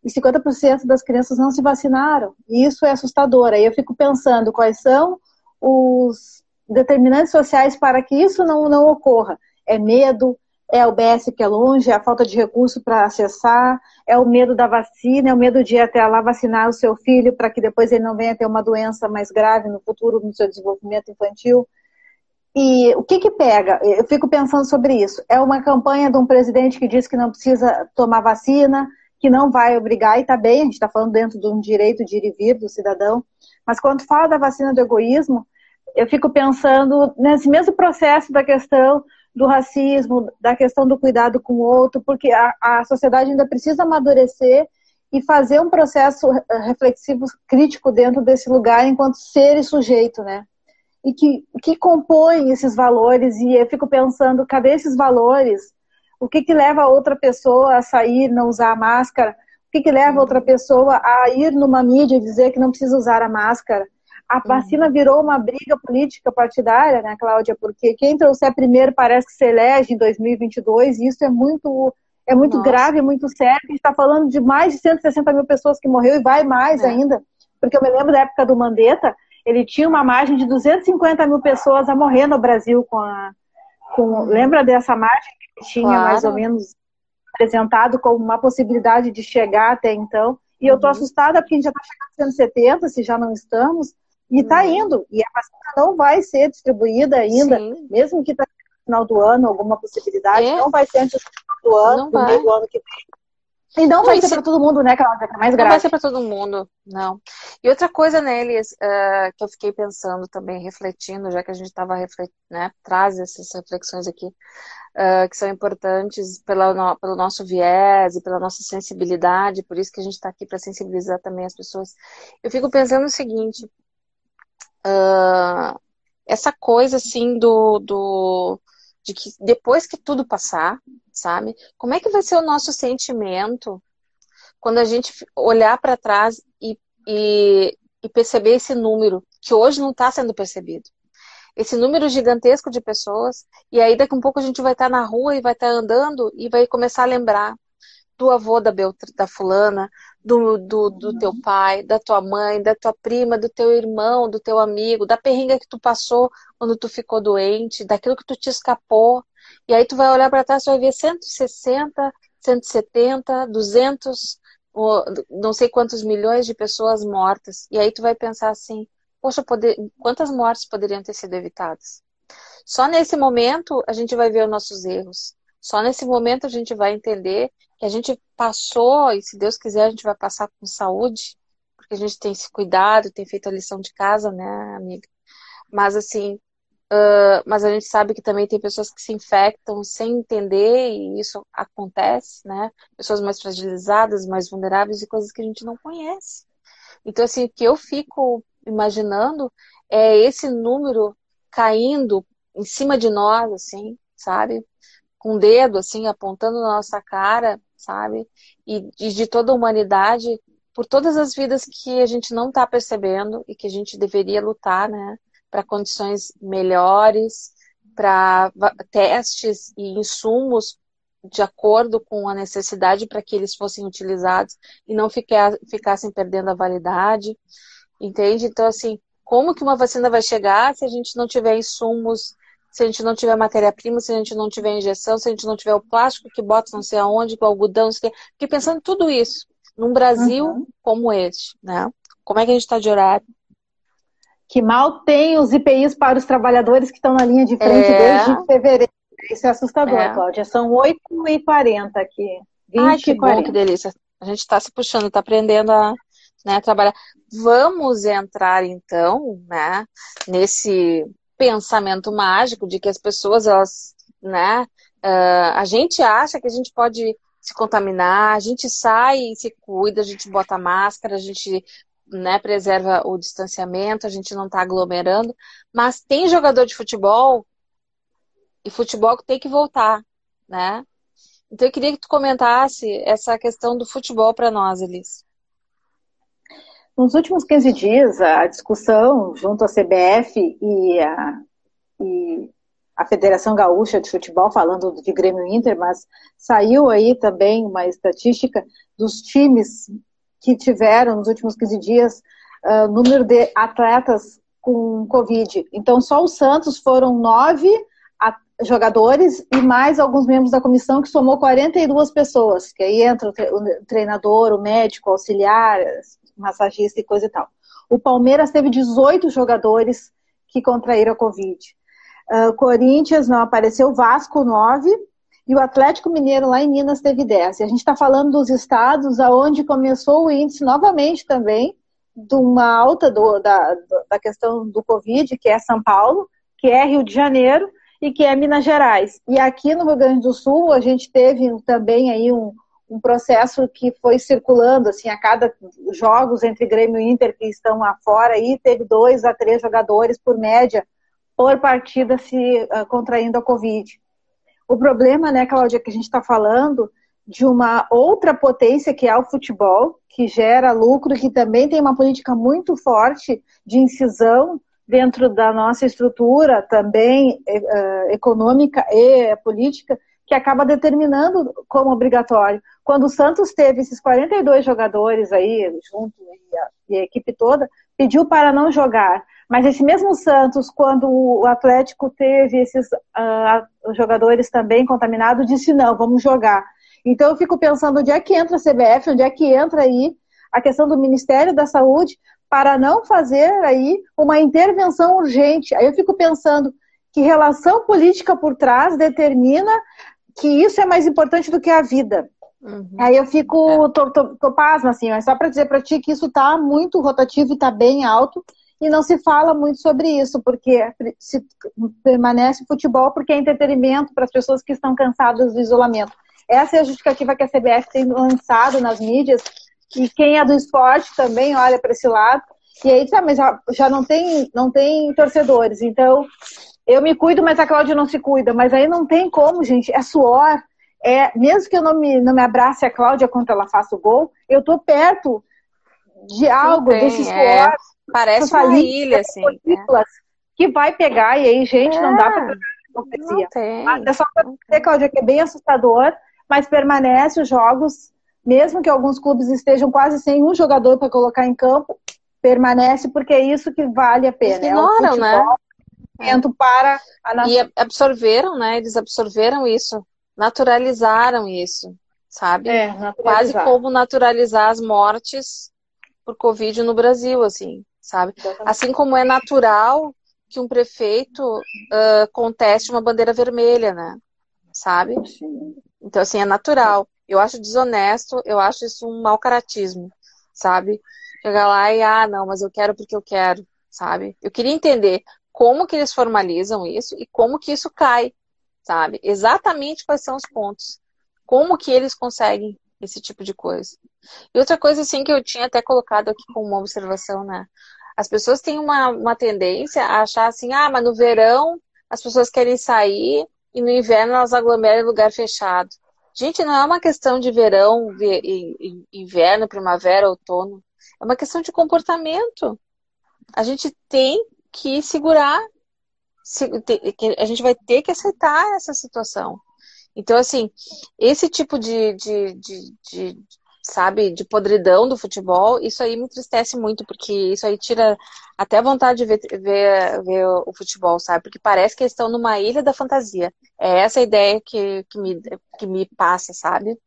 e 50% das crianças não se vacinaram. E isso é assustador. Aí eu fico pensando quais são os determinantes sociais para que isso não, não ocorra. É medo, é o BS que é longe, é a falta de recurso para acessar, é o medo da vacina, é o medo de ir até lá vacinar o seu filho para que depois ele não venha ter uma doença mais grave no futuro, no seu desenvolvimento infantil. E o que que pega? Eu fico pensando sobre isso. É uma campanha de um presidente que diz que não precisa tomar vacina, que não vai obrigar, e está bem, a gente está falando dentro de um direito de ir e vir do cidadão, mas quando fala da vacina do egoísmo, eu fico pensando nesse mesmo processo da questão do racismo, da questão do cuidado com o outro, porque a, a sociedade ainda precisa amadurecer e fazer um processo reflexivo crítico dentro desse lugar enquanto ser e sujeito, né? E que, que compõem esses valores, e eu fico pensando, cadê esses valores? O que, que leva a outra pessoa a sair, não usar a máscara? O que, que leva outra pessoa a ir numa mídia e dizer que não precisa usar a máscara? A vacina virou uma briga política partidária, né, Cláudia? Porque quem trouxer primeiro parece que se elege em 2022, e isso é muito, é muito grave, é muito sério. A gente está falando de mais de 160 mil pessoas que morreu e vai mais é. ainda. Porque eu me lembro da época do Mandetta, ele tinha uma margem de 250 mil pessoas a morrer no Brasil com a. Com, lembra dessa margem que ele tinha claro. mais ou menos apresentado como uma possibilidade de chegar até então? E uhum. eu tô uhum. assustada porque a gente já está chegando a 170, se já não estamos. E está uhum. indo. E a vacina não vai ser distribuída ainda, Sim. mesmo que está no final do ano, alguma possibilidade, é. não vai ser antes do final do ano, não do meio do ano que vem. E não, não vai ser para todo mundo, né, Cláudia? É mais grave. Não vai ser para todo mundo, não. E outra coisa, né, Elias, uh, que eu fiquei pensando também, refletindo, já que a gente estava refletindo, né, traz essas reflexões aqui, uh, que são importantes pela no, pelo nosso viés e pela nossa sensibilidade, por isso que a gente está aqui para sensibilizar também as pessoas. Eu fico pensando o seguinte, uh, essa coisa assim do, do de que depois que tudo passar, sabe? Como é que vai ser o nosso sentimento quando a gente olhar para trás e, e, e, perceber esse número que hoje não está sendo percebido? Esse número gigantesco de pessoas, e aí daqui a um pouco a gente vai estar tá na rua e vai estar tá andando e vai começar a lembrar do avô da, Beltra, da fulana, do, do, do teu pai, da tua mãe, da tua prima, do teu irmão, do teu amigo, da perringa que tu passou quando tu ficou doente, daquilo que tu te escapou. E aí tu vai olhar para trás e vai ver 160, 170, 200, não sei quantos milhões de pessoas mortas. E aí tu vai pensar assim, poxa, poder, quantas mortes poderiam ter sido evitadas? Só nesse momento a gente vai ver os nossos erros. Só nesse momento a gente vai entender que a gente passou, e se Deus quiser, a gente vai passar com saúde, porque a gente tem se cuidado, tem feito a lição de casa, né, amiga? Mas assim, uh, mas a gente sabe que também tem pessoas que se infectam sem entender, e isso acontece, né? Pessoas mais fragilizadas, mais vulneráveis e coisas que a gente não conhece. Então, assim, o que eu fico imaginando é esse número caindo em cima de nós, assim, sabe? Com o dedo, assim, apontando na nossa cara, sabe? E, de toda a humanidade, por todas as vidas que a gente não está percebendo e que a gente deveria lutar, né? Para condições melhores, para testes e insumos de acordo com a necessidade para que eles fossem utilizados e não ficassem perdendo a validade, entende? Então, assim, como que uma vacina vai chegar se a gente não tiver insumos se a gente não tiver matéria-prima, se a gente não tiver injeção, se a gente não tiver o plástico que bota não sei aonde, com o algodão, sei Fiquei pensando em tudo isso, num Brasil uhum. como este, né? Como é que a gente está de horário? Que mal tem os IPIs para os trabalhadores que estão na linha de frente é... desde fevereiro. Isso é assustador, é. Cláudia. São 8h40 aqui. 20 Ai, que bom, que delícia. A gente está se puxando, está aprendendo a né, trabalhar. Vamos entrar, então, né, nesse pensamento mágico de que as pessoas, elas, né, uh, a gente acha que a gente pode se contaminar, a gente sai e se cuida, a gente bota máscara, a gente né, preserva o distanciamento, a gente não está aglomerando, mas tem jogador de futebol e futebol que tem que voltar, né? Então eu queria que tu comentasse essa questão do futebol para nós, Elis. Nos últimos 15 dias, a discussão junto à CBF e a, e a Federação Gaúcha de Futebol, falando de Grêmio Inter, mas saiu aí também uma estatística dos times que tiveram nos últimos 15 dias uh, número de atletas com Covid. Então, só o Santos foram nove jogadores e mais alguns membros da comissão, que somou 42 pessoas, que aí entra o treinador, o médico, o auxiliar, massagista e coisa e tal. O Palmeiras teve 18 jogadores que contraíram a Covid. Uh, Corinthians não apareceu, Vasco 9 e o Atlético Mineiro lá em Minas teve 10. E a gente está falando dos estados aonde começou o índice novamente também de uma alta do, da, da questão do Covid, que é São Paulo, que é Rio de Janeiro e que é Minas Gerais. E aqui no Rio Grande do Sul a gente teve também aí um, um processo que foi circulando assim a cada jogos entre Grêmio e Inter que estão lá fora aí teve dois a três jogadores por média por partida se uh, contraindo a Covid. O problema, né, Cláudia, que a gente está falando de uma outra potência que é o futebol, que gera lucro, que também tem uma política muito forte de incisão dentro da nossa estrutura também uh, econômica e política, que acaba determinando como obrigatório. Quando o Santos teve esses 42 jogadores aí, junto, e a, e a equipe toda, pediu para não jogar. Mas esse mesmo Santos, quando o Atlético teve esses uh, jogadores também contaminados, disse não, vamos jogar. Então eu fico pensando onde é que entra a CBF, onde é que entra aí a questão do Ministério da Saúde para não fazer aí uma intervenção urgente. Aí eu fico pensando que relação política por trás determina que isso é mais importante do que a vida. Uhum. Aí eu fico, é. tô, tô, tô pasma, assim, mas só para dizer para ti que isso está muito rotativo e está bem alto, e não se fala muito sobre isso, porque se permanece futebol porque é entretenimento para as pessoas que estão cansadas do isolamento. Essa é a justificativa que a CBF tem lançado nas mídias, e quem é do esporte também olha para esse lado, e aí, tá, mas já, já não, tem, não tem torcedores, então eu me cuido, mas a Cláudia não se cuida, mas aí não tem como, gente, é suor, é, mesmo que eu não me, não me abrace a Cláudia quando ela faça o gol, eu tô perto de algo, tem, desse suor, é. Parece uma ilha, assim. É. Que vai pegar, e aí, gente, é. não dá para pegar Mas é só para dizer, Cláudia, que é bem assustador, mas permanece os jogos, mesmo que alguns clubes estejam quase sem um jogador para colocar em campo, permanece porque é isso que vale a pena. Ignoram, é né? É. para a nação. E absorveram, né? Eles absorveram isso, naturalizaram isso, sabe? É, Quase como naturalizar as mortes por Covid no Brasil, assim sabe? Assim como é natural que um prefeito uh, conteste uma bandeira vermelha, né? Sabe? Então, assim, é natural. Eu acho desonesto, eu acho isso um mau caratismo, sabe? Chegar lá e, ah, não, mas eu quero porque eu quero, sabe? Eu queria entender como que eles formalizam isso e como que isso cai, sabe? Exatamente quais são os pontos. Como que eles conseguem esse tipo de coisa. E outra coisa, assim, que eu tinha até colocado aqui como uma observação, né? As pessoas têm uma, uma tendência a achar assim, ah, mas no verão as pessoas querem sair e no inverno elas aglomeram em lugar fechado. Gente, não é uma questão de verão, inverno, primavera, outono. É uma questão de comportamento. A gente tem que segurar, a gente vai ter que aceitar essa situação. Então, assim, esse tipo de, de, de, de sabe, de podridão do futebol, isso aí me entristece muito, porque isso aí tira até vontade de ver, ver, ver o futebol, sabe? Porque parece que eles estão numa ilha da fantasia. É essa a ideia que, que, me, que me passa, sabe?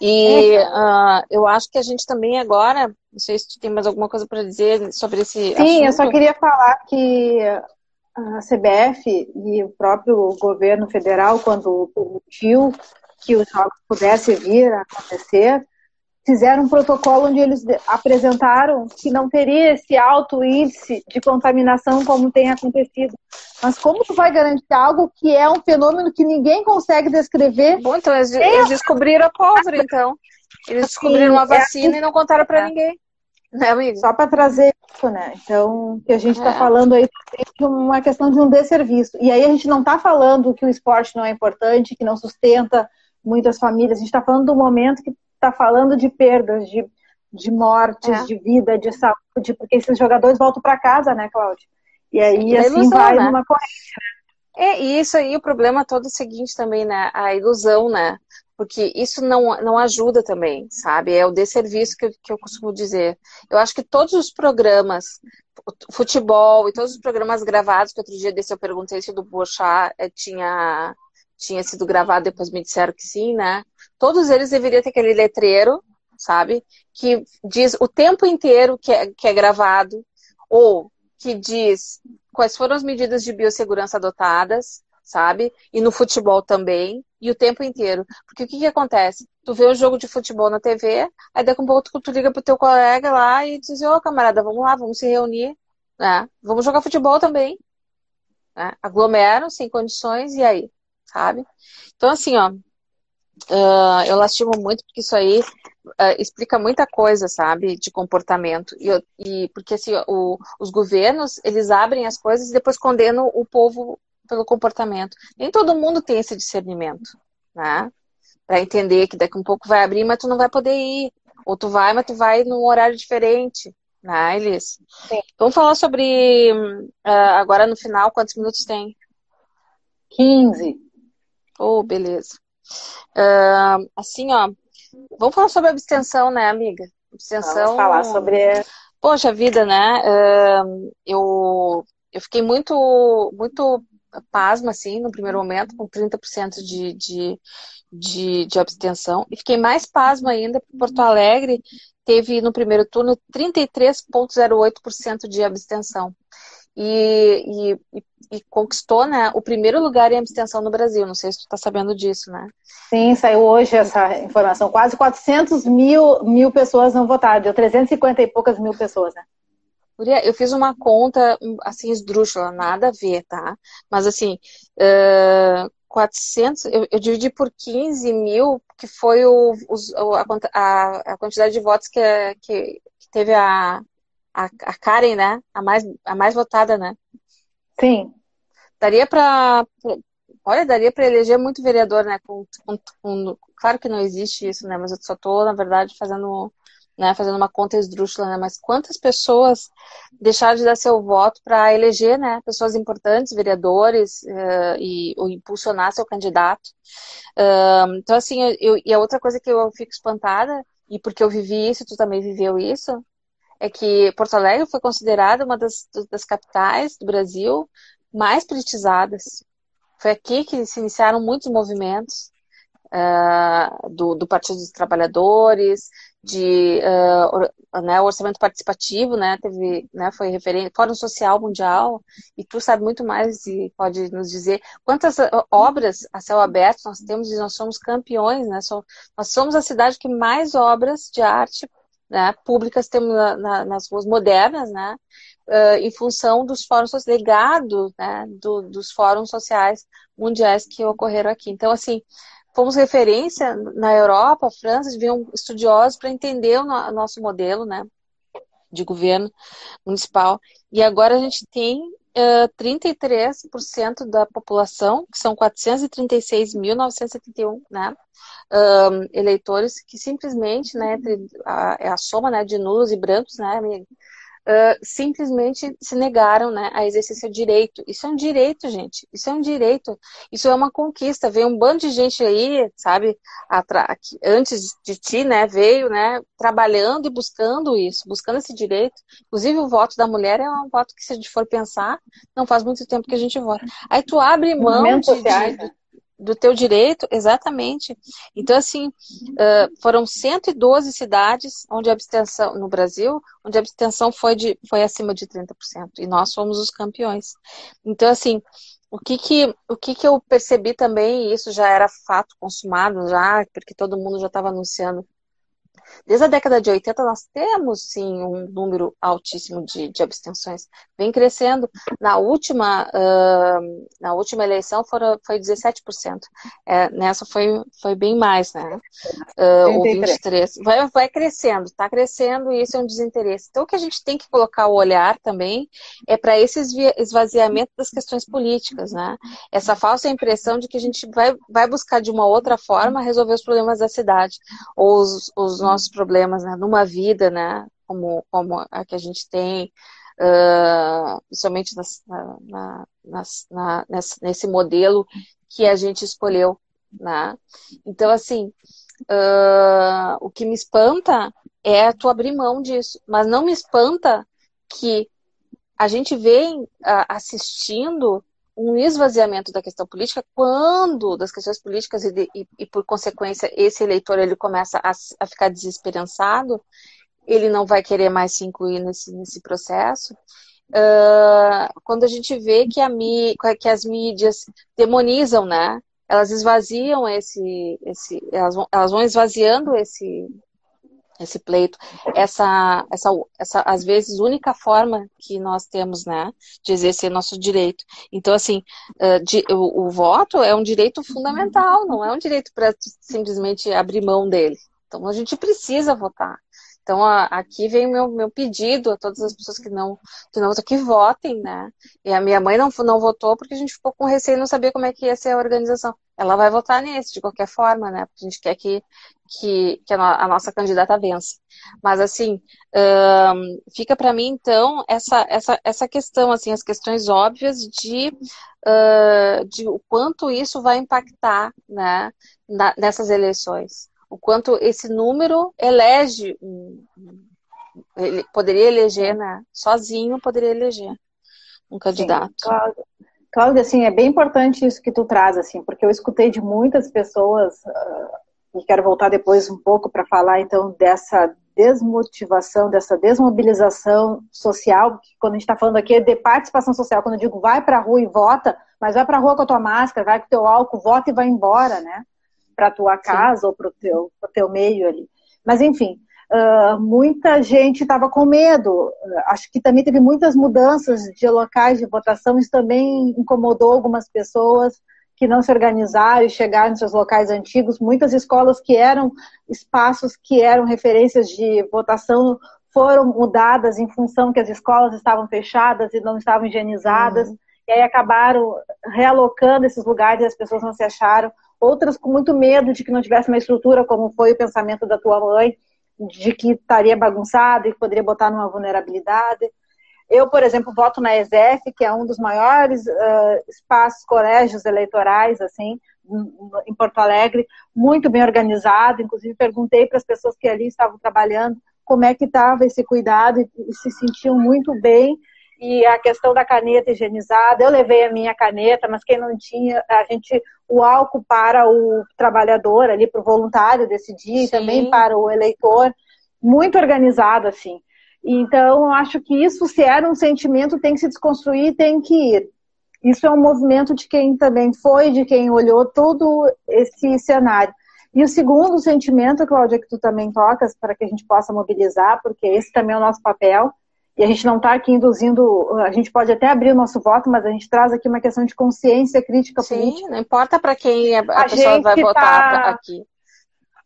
E uh, eu acho que a gente também agora, não sei se tu tem mais alguma coisa para dizer sobre esse Sim, assunto. eu só queria falar que a CBF e o próprio governo federal, quando permitiu que os jogos pudessem vir a acontecer, fizeram um protocolo onde eles apresentaram que não teria esse alto índice de contaminação como tem acontecido. Mas como tu vai garantir algo que é um fenômeno que ninguém consegue descrever? Bom, então eles, eles descobriram a pólvora, então. Eles descobriram uma vacina é, e não contaram para é. ninguém. Né, amigo? Só para trazer isso, né? Então, que a gente está é. falando aí de uma questão de um desserviço. E aí a gente não está falando que o esporte não é importante, que não sustenta muitas famílias. A gente está falando do momento que está falando de perdas, de, de mortes, é. de vida, de saúde, porque esses jogadores voltam para casa, né, Cláudia? E aí, assim, ilusão, vai né? numa corrente. É, e isso aí, o problema todo é o seguinte também, né? A ilusão, né? Porque isso não, não ajuda também, sabe? É o desserviço que, que eu costumo dizer. Eu acho que todos os programas futebol e todos os programas gravados, que outro dia desse eu perguntei se o do Bochá eh, tinha, tinha sido gravado, depois me disseram que sim, né? Todos eles deveriam ter aquele letreiro, sabe? Que diz o tempo inteiro que é, que é gravado, ou que diz quais foram as medidas de biossegurança adotadas, sabe? E no futebol também, e o tempo inteiro. Porque o que, que acontece? Tu vê o jogo de futebol na TV, aí daqui a um pouco tu liga pro teu colega lá e diz, ô camarada, vamos lá, vamos se reunir, né? Vamos jogar futebol também. Né? Aglomeram sem condições, e aí? Sabe? Então, assim, ó, uh, eu lastimo muito porque isso aí uh, explica muita coisa, sabe, de comportamento. E, e porque assim, o, os governos, eles abrem as coisas e depois condenam o povo pelo comportamento. Nem todo mundo tem esse discernimento, né? Para entender que daqui a um pouco vai abrir, mas tu não vai poder ir. Ou tu vai, mas tu vai num horário diferente, né, Elis? Sim. Vamos falar sobre, uh, agora no final, quantos minutos tem? 15. Oh, beleza. Uh, assim, ó, vamos falar sobre abstenção, né, amiga? Abstenção. Vamos falar sobre. Poxa vida, né? Eu, eu fiquei muito, muito pasma, assim, no primeiro momento, com 30% de, de, de, de abstenção. E fiquei mais pasma ainda, porque Porto Alegre teve, no primeiro turno, 33,08% de abstenção. E, e, e, conquistou né, o primeiro lugar em abstenção no Brasil. Não sei se tu está sabendo disso, né? Sim, saiu hoje essa informação. Quase 400 mil, mil pessoas não votaram. Deu 350 e poucas mil pessoas, né? Eu fiz uma conta, assim, esdrúxula, nada a ver, tá? Mas, assim, uh, 400, eu, eu, dividi por 15 mil, que foi o, os, a, a, a, quantidade de votos que, que, que teve a, a, a, Karen, né? A mais, a mais votada, né? Sim. Daria para Olha, daria para eleger muito vereador, né? Com, com, com, claro que não existe isso, né? Mas eu só estou, na verdade, fazendo né, fazendo uma conta esdrúxula, né, mas quantas pessoas deixaram de dar seu voto para eleger, né, pessoas importantes, vereadores, uh, e ou impulsionar seu candidato. Uh, então, assim, eu, e a outra coisa que eu fico espantada, e porque eu vivi isso, tu também viveu isso, é que Porto Alegre foi considerada uma das, das capitais do Brasil mais politizadas. Foi aqui que se iniciaram muitos movimentos uh, do, do Partido dos Trabalhadores, de uh, né, o orçamento participativo, né, teve, né, foi referente, Fórum Social Mundial, e tu sabe muito mais e pode nos dizer quantas obras a céu aberto nós temos e nós somos campeões, né, nós somos a cidade que mais obras de arte né, públicas temos na, na, nas ruas modernas, né, uh, em função dos fóruns sociais, legado né, do, dos fóruns sociais mundiais que ocorreram aqui. Então, assim, fomos referência na Europa, França, vinham estudiosos para entender o, no, nosso modelo, né, de governo municipal. E agora a gente tem uh, 33% da população, que são 436.971, né, uh, eleitores que simplesmente, né, entre a, é a soma, né, de nulos e brancos, né, uh, simplesmente se negaram né, a exercer seu direito. Isso é um direito, gente. Isso é um direito. Isso é uma conquista. Veio um bando de gente aí, sabe, antes de ti, né, veio, né, trabalhando e buscando isso, buscando esse direito. Inclusive, o voto da mulher é um voto que, se a gente for pensar, não faz muito tempo que a gente vota. Aí tu abre mão de, de, de do teu direito, exatamente. Então, assim, foram 112 cidades onde a abstenção, no Brasil, onde a abstenção foi, de, foi acima de 30%. E nós fomos os campeões. Então, assim, o que que, o que que eu percebi também, e isso já era fato consumado já, porque todo mundo já estava anunciando Desde a década de 80, nós temos, sim, um número altíssimo de, de abstenções. Vem crescendo. Na última, uh, na última eleição foram, foi 17%. É, nessa foi, foi bem mais, né? Uh, ou 23%. Vai, vai crescendo, está crescendo e isso é um desinteresse. Então, o que a gente tem que colocar o olhar também é para esse esvaziamento das questões políticas, né? Essa falsa impressão de que a gente vai, vai buscar de uma outra forma resolver os problemas da cidade, ou os, os nossos problemas né, numa vida, né, como, como a que a gente tem, uh, na, na, nesse, nesse modelo que a gente escolheu. Né? Então, assim, uh, o que me espanta é tu abrir mão disso, mas não me espanta que a gente vem uh, assistindo um esvaziamento da questão política quando das questões políticas e, de, e, e por consequência esse eleitor ele começa a, a, ficar desesperançado ele não vai querer mais se incluir nesse, nesse processo. Uh, quando a gente vê que, a, que as mídias demonizam né elas esvaziam esse, esse elas, vão, elas vão esvaziando esse esse pleito, essa, essa, essa, às vezes, única forma que nós temos, né, de exercer nosso direito. Então, assim, de, o, o, voto é um direito fundamental, não é um direito para simplesmente abrir mão dele. Então, a gente precisa votar. Então, a, aqui vem o meu, meu pedido a todas as pessoas que não, que não que votem, né? E a minha mãe não, não votou porque a gente ficou com receio não sabia como é que ia ser a organização. Ela vai votar nesse, de qualquer forma, né? Porque a gente quer que, que, que a, nossa candidata vença. Mas, assim, um, fica para mim, então, essa, essa, essa questão, assim, as questões óbvias de, uh, de o quanto isso vai impactar, né, na, nessas eleições o quanto esse número elege, ele poderia eleger, né? Sozinho poderia eleger um candidato. Sim, Cláudia. Cláudia, assim, é bem importante isso que tu traz, assim, porque eu escutei de muitas pessoas, uh, e quero voltar depois um pouco para falar, então, dessa desmotivação, dessa desmobilização social, que quando a gente está falando aqui é de participação social, quando eu digo vai para a rua e vota, mas vai para a rua com a tua máscara, vai com o teu álcool, vota e vai embora, né? Para a tua casa Sim. ou para o teu, teu meio ali. Mas, enfim, uh, muita gente estava com medo. Acho que também teve muitas mudanças de locais de votação, isso também incomodou algumas pessoas que não se organizaram e chegaram nos seus locais antigos. Muitas escolas que eram espaços que eram referências de votação foram mudadas em função que as escolas estavam fechadas e não estavam higienizadas. Uhum. E aí acabaram realocando esses lugares e as pessoas não se acharam outras com muito medo de que não tivesse uma estrutura, como foi o pensamento da tua mãe, de que estaria bagunçado e que poderia botar numa vulnerabilidade. Eu, por exemplo, voto na ESEF, que é um dos maiores uh, espaços, colégios eleitorais, assim, em Porto Alegre, muito bem organizado. Inclusive, perguntei para as pessoas que ali estavam trabalhando como é que estava esse cuidado e, e se sentiam muito bem e a questão da caneta higienizada, eu levei a minha caneta, mas quem não tinha, a gente, o álcool para o trabalhador ali, para o voluntário decidir, Sim. e também para o eleitor, muito organizado assim. Então, eu acho que isso, se era um sentimento, tem que se desconstruir, tem que ir. Isso é um movimento de quem também foi, de quem olhou todo esse cenário. E o segundo sentimento, Cláudia, que tu também tocas, para que a gente possa mobilizar, porque esse também é o nosso papel, e a gente não está aqui induzindo, a gente pode até abrir o nosso voto, mas a gente traz aqui uma questão de consciência crítica Sim, política. Não importa para quem a, a pessoa vai votar tá... aqui.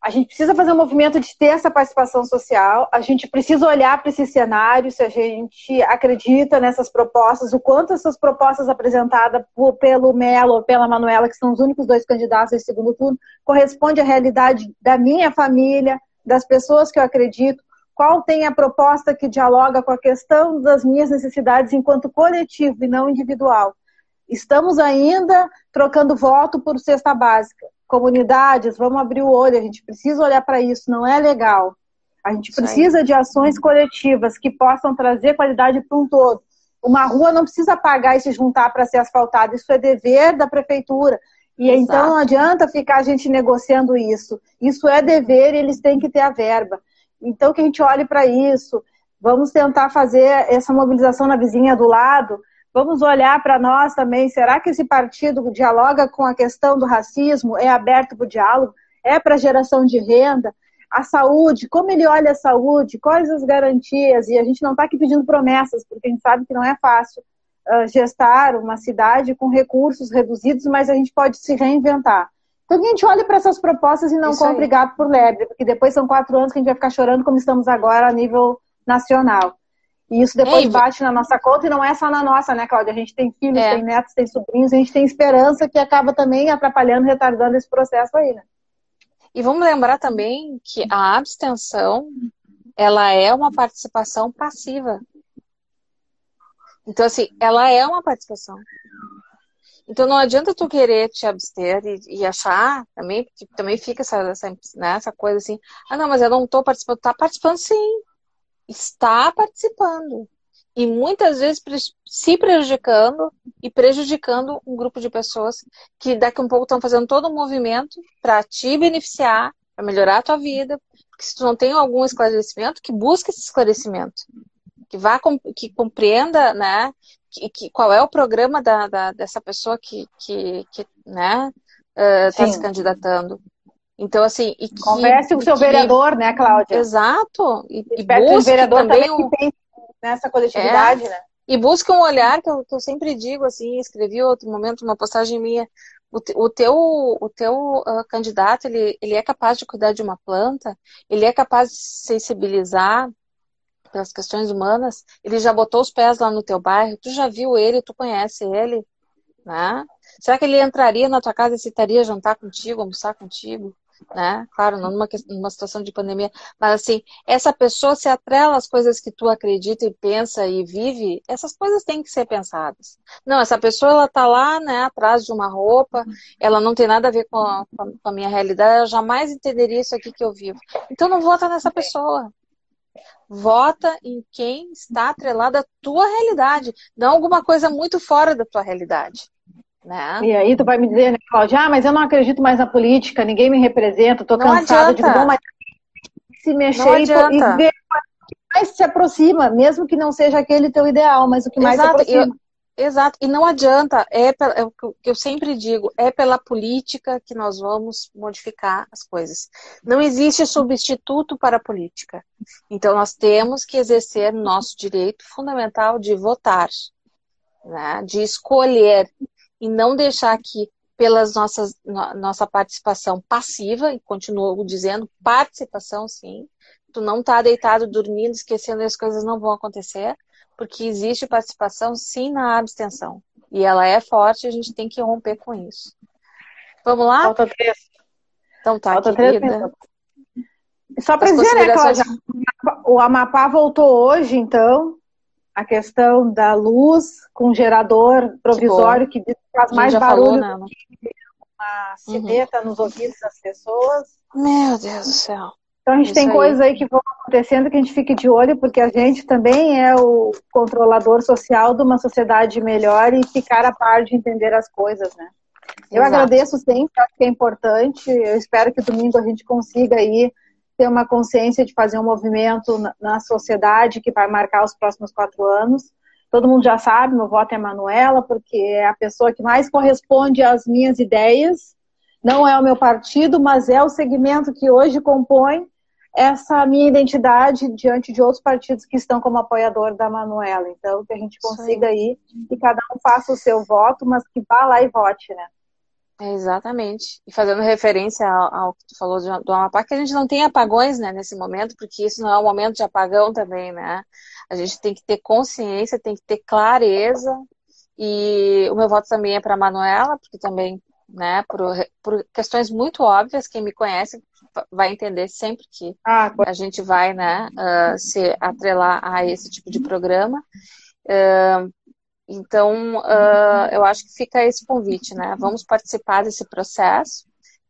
A gente precisa fazer um movimento de ter essa participação social, a gente precisa olhar para esse cenário, se a gente acredita nessas propostas, o quanto essas propostas apresentadas por, pelo Melo ou pela Manuela, que são os únicos dois candidatos esse segundo turno, corresponde à realidade da minha família, das pessoas que eu acredito, qual tem a proposta que dialoga com a questão das minhas necessidades enquanto coletivo e não individual. Estamos ainda trocando voto por cesta básica. Comunidades, vamos abrir o olho, a gente precisa olhar para isso, não é legal. A gente precisa de ações coletivas que possam trazer qualidade para um todo. Uma rua não precisa pagar e se juntar para ser asfaltada, isso é dever da prefeitura. E Exato. então não adianta ficar a gente negociando isso. Isso é dever e eles têm que ter a verba. Então, que a gente olhe para isso. Vamos tentar fazer essa mobilização na vizinha do lado. Vamos olhar para nós também. Será que esse partido dialoga com a questão do racismo? É aberto para o diálogo? É para geração de renda? A saúde, como ele olha a saúde? Quais as garantias? E a gente não está aqui pedindo promessas, porque a gente sabe que não é fácil uh, gestar uma cidade com recursos reduzidos, mas a gente pode se reinventar. Então que a gente olhe para essas propostas e não Isso compre aí. gato por lebre, porque depois são quatro anos que a gente vai ficar chorando como estamos agora a nível nacional. E isso depois Ei, bate na nossa conta e não é só na nossa, né, Cláudia? A gente tem filhos, é. tem netos, tem sobrinhos, a gente tem esperança que acaba também atrapalhando, retardando esse processo aí, né? E vamos lembrar também que a abstenção, ela é uma participação passiva. Então, assim, ela é uma participação. Então não adianta tu querer te abster e, e achar também, porque também fica essa, essa, né, essa coisa assim, ah não, mas eu não estou participando, está participando sim. Está participando. e muitas vezes se prejudicando e prejudicando um grupo de pessoas que daqui a um pouco estão fazendo todo um movimento para te beneficiar, para melhorar a tua vida, porque se tu não tem algum esclarecimento, que busque esse esclarecimento, que vá que compreenda, né, que, que qual é o programa da, da dessa pessoa que, que, que né, está uh, se candidatando. Então, assim. E que, Converse com o seu que, vereador, né, Cláudia? Exato. E, e busque o vereador também, também um, nessa coletividade, é, né? E busque um olhar que eu, que eu sempre digo, assim, escrevi outro momento, uma postagem minha. O, o teu, o teu uh, candidato, ele, ele é capaz de cuidar de uma planta, ele é capaz de sensibilizar pelas questões humanas, ele já botou os pés lá no teu bairro, tu já viu ele, tu conhece ele, né? Será que ele entraria na tua casa e aceitaria jantar contigo, almoçar contigo? né? Claro, não numa, numa situação de pandemia, mas assim, essa pessoa se atrela às coisas que tu acredita e pensa e vive, essas coisas têm que ser pensadas. Não, essa pessoa ela tá lá, né, atrás de uma roupa, ela não tem nada a ver com a, com a minha realidade, ela jamais entenderia isso aqui que eu vivo. Então não vota nessa pessoa. Vota em quem está atrelado à tua realidade, não alguma coisa muito fora da tua realidade. Né? E aí tu vai me dizer, né, Cláudia, ah, mas eu não acredito mais na política, ninguém me representa, tô cansada. de bom, mas se mexer e, e ver o que mais se aproxima, mesmo que não seja aquele teu ideal, mas o que mais Exato. se aproxima. Eu, exato, e não adianta, é, é o que eu sempre digo, é pela política que nós vamos modificar as coisas. Não existe substituto para a política. Então nós temos que exercer nosso direito fundamental de votar, né, de escolher e não deixar que pelas nossas nossa participação passiva e continuo dizendo participação sim tu não tá deitado dormindo esquecendo as coisas não vão acontecer porque existe participação sim na abstenção e ela é forte a gente tem que romper com isso vamos lá falta três então tá falta querida. três só para dizer né Cláudia o Amapá voltou hoje então a questão da luz com gerador provisório que, que faz mais barulho falou, né? que uma sineta uhum. nos ouvidos das pessoas. Meu Deus do céu. Então a gente Isso tem aí. coisas aí que vão acontecendo que a gente fique de olho, porque a gente também é o controlador social de uma sociedade melhor e ficar a par de entender as coisas, né? Eu Exato. agradeço sempre, acho que é importante. Eu espero que domingo a gente consiga aí ter uma consciência de fazer um movimento na, na sociedade que vai marcar os próximos quatro anos. Todo mundo já sabe, meu voto é a Manuela, porque é a pessoa que mais corresponde às minhas ideias. Não é o meu partido, mas é o segmento que hoje compõe essa minha identidade diante de outros partidos que estão como apoiador da Manuela. Então, que a gente consiga aí que cada um faça o seu voto, mas que vá lá e vote, né? É, exatamente. E fazendo referência ao, ao, que tu falou do Amapá, que a gente não tem apagões né, nesse momento, porque isso não é um momento de apagão também, né? A gente tem que ter consciência, tem que ter clareza. E o meu voto também é para a Manuela, porque também, né, por, por, questões muito óbvias, quem me conhece vai entender sempre que ah, a gente vai, né, uh, se atrelar a esse tipo de programa. Uh, então, uh, eu acho que fica esse convite, né? Vamos participar desse processo.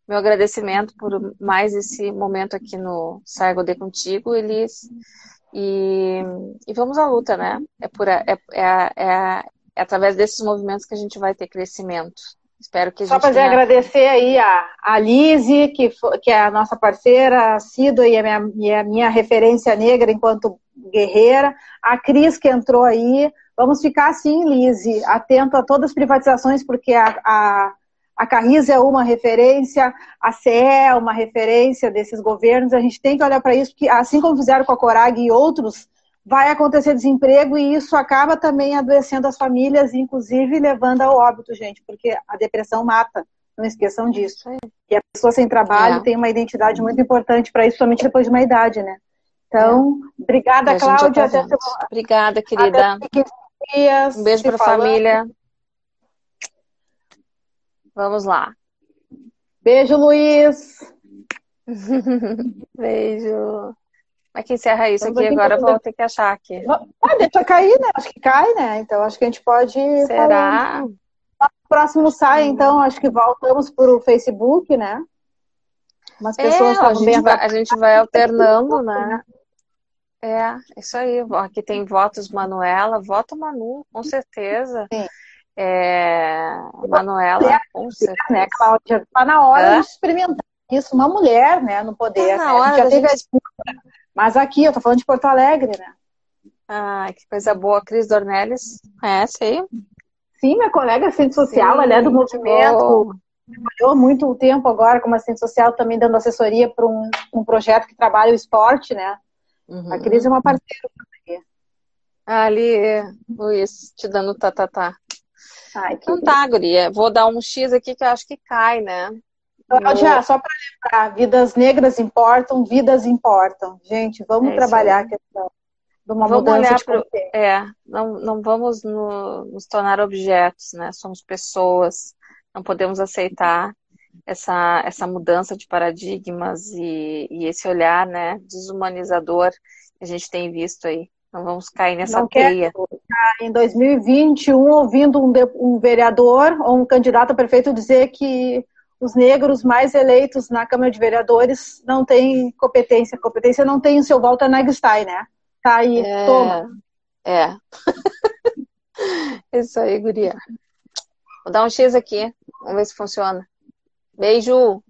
Meu agradecimento por mais esse momento aqui no Saigo de Contigo, Elis. E, e vamos à luta, né? É, por, é, é, é, é, através desses movimentos que a gente vai ter crescimento. Espero que a gente Só para tenha... agradecer aí a, a Lise, que, que é a nossa parceira, assídua e a minha, e a minha referência negra enquanto guerreira. A Cris, que entrou aí, Vamos ficar assim, Lise, atento a todas as privatizações, porque a, a, a Carriza é uma referência, a CE é uma referência desses governos. A gente tem que olhar para isso, porque assim como fizeram com a Corag e outros, vai acontecer desemprego e isso acaba também adoecendo as famílias, inclusive levando ao óbito, gente, porque a depressão mata. Não esqueçam disso. E a pessoa sem trabalho é. tem uma identidade muito importante para isso, somente depois de uma idade, né? Então, é. obrigada, Cláudia. Até Obrigada, querida. Até dias. Um beijo para a família. Vamos lá. Beijo, Luiz. Beijo. Mas que encerra isso aqui agora, eu vou ter que achar aqui. Ah, deixa cair, né? Acho que cai, né? Então acho que a gente pode. Será? Próximo sai, então, acho que voltamos para o Facebook, né? Umas pessoas é, a, gente vai, a gente vai alternando, né? É, isso aí. Aqui tem votos Manuela, voto Manu, com certeza. Sim. É, Manuela, com né, certeza. Né, Cláudia? Está na hora Hã? de experimentar isso, uma mulher, né, no poder. Tá na né? hora a gente já teve gente... a Mas aqui, eu tô falando de Porto Alegre, né? Ah, que coisa boa. Cris Dornelles, conhece aí? Sim, minha colega assistente social, Sim, ela é do movimento. Trabalhou muito tempo agora como assistente social, também dando assessoria para um, um projeto que trabalha o esporte, né? Uhum. A Cris é uma parceira. Ali, Luiz, te dando tatatá. Tá, tá. Ai, então tá, guria. Vou dar um X aqui que eu acho que cai, né? Cláudia, só para lembrar, vidas negras importam, vidas importam. Gente, vamos é trabalhar a questão de uma vamos mudança de pro... É, não, não vamos no, nos tornar objetos, né? Somos pessoas, não podemos aceitar essa, essa mudança de paradigmas e, e esse olhar, né, desumanizador que a gente tem visto aí. Não vamos cair nessa não teia. em 2021 ouvindo um, um vereador ou um candidato a prefeito dizer que os negros mais eleitos na Câmara de Vereadores não têm competência. Competência não tem o seu Walter Nagstein, né? Tá aí, é... toma. É. Isso aí, guria. Vou dar um X aqui. Vamos ver se funciona. Beijo!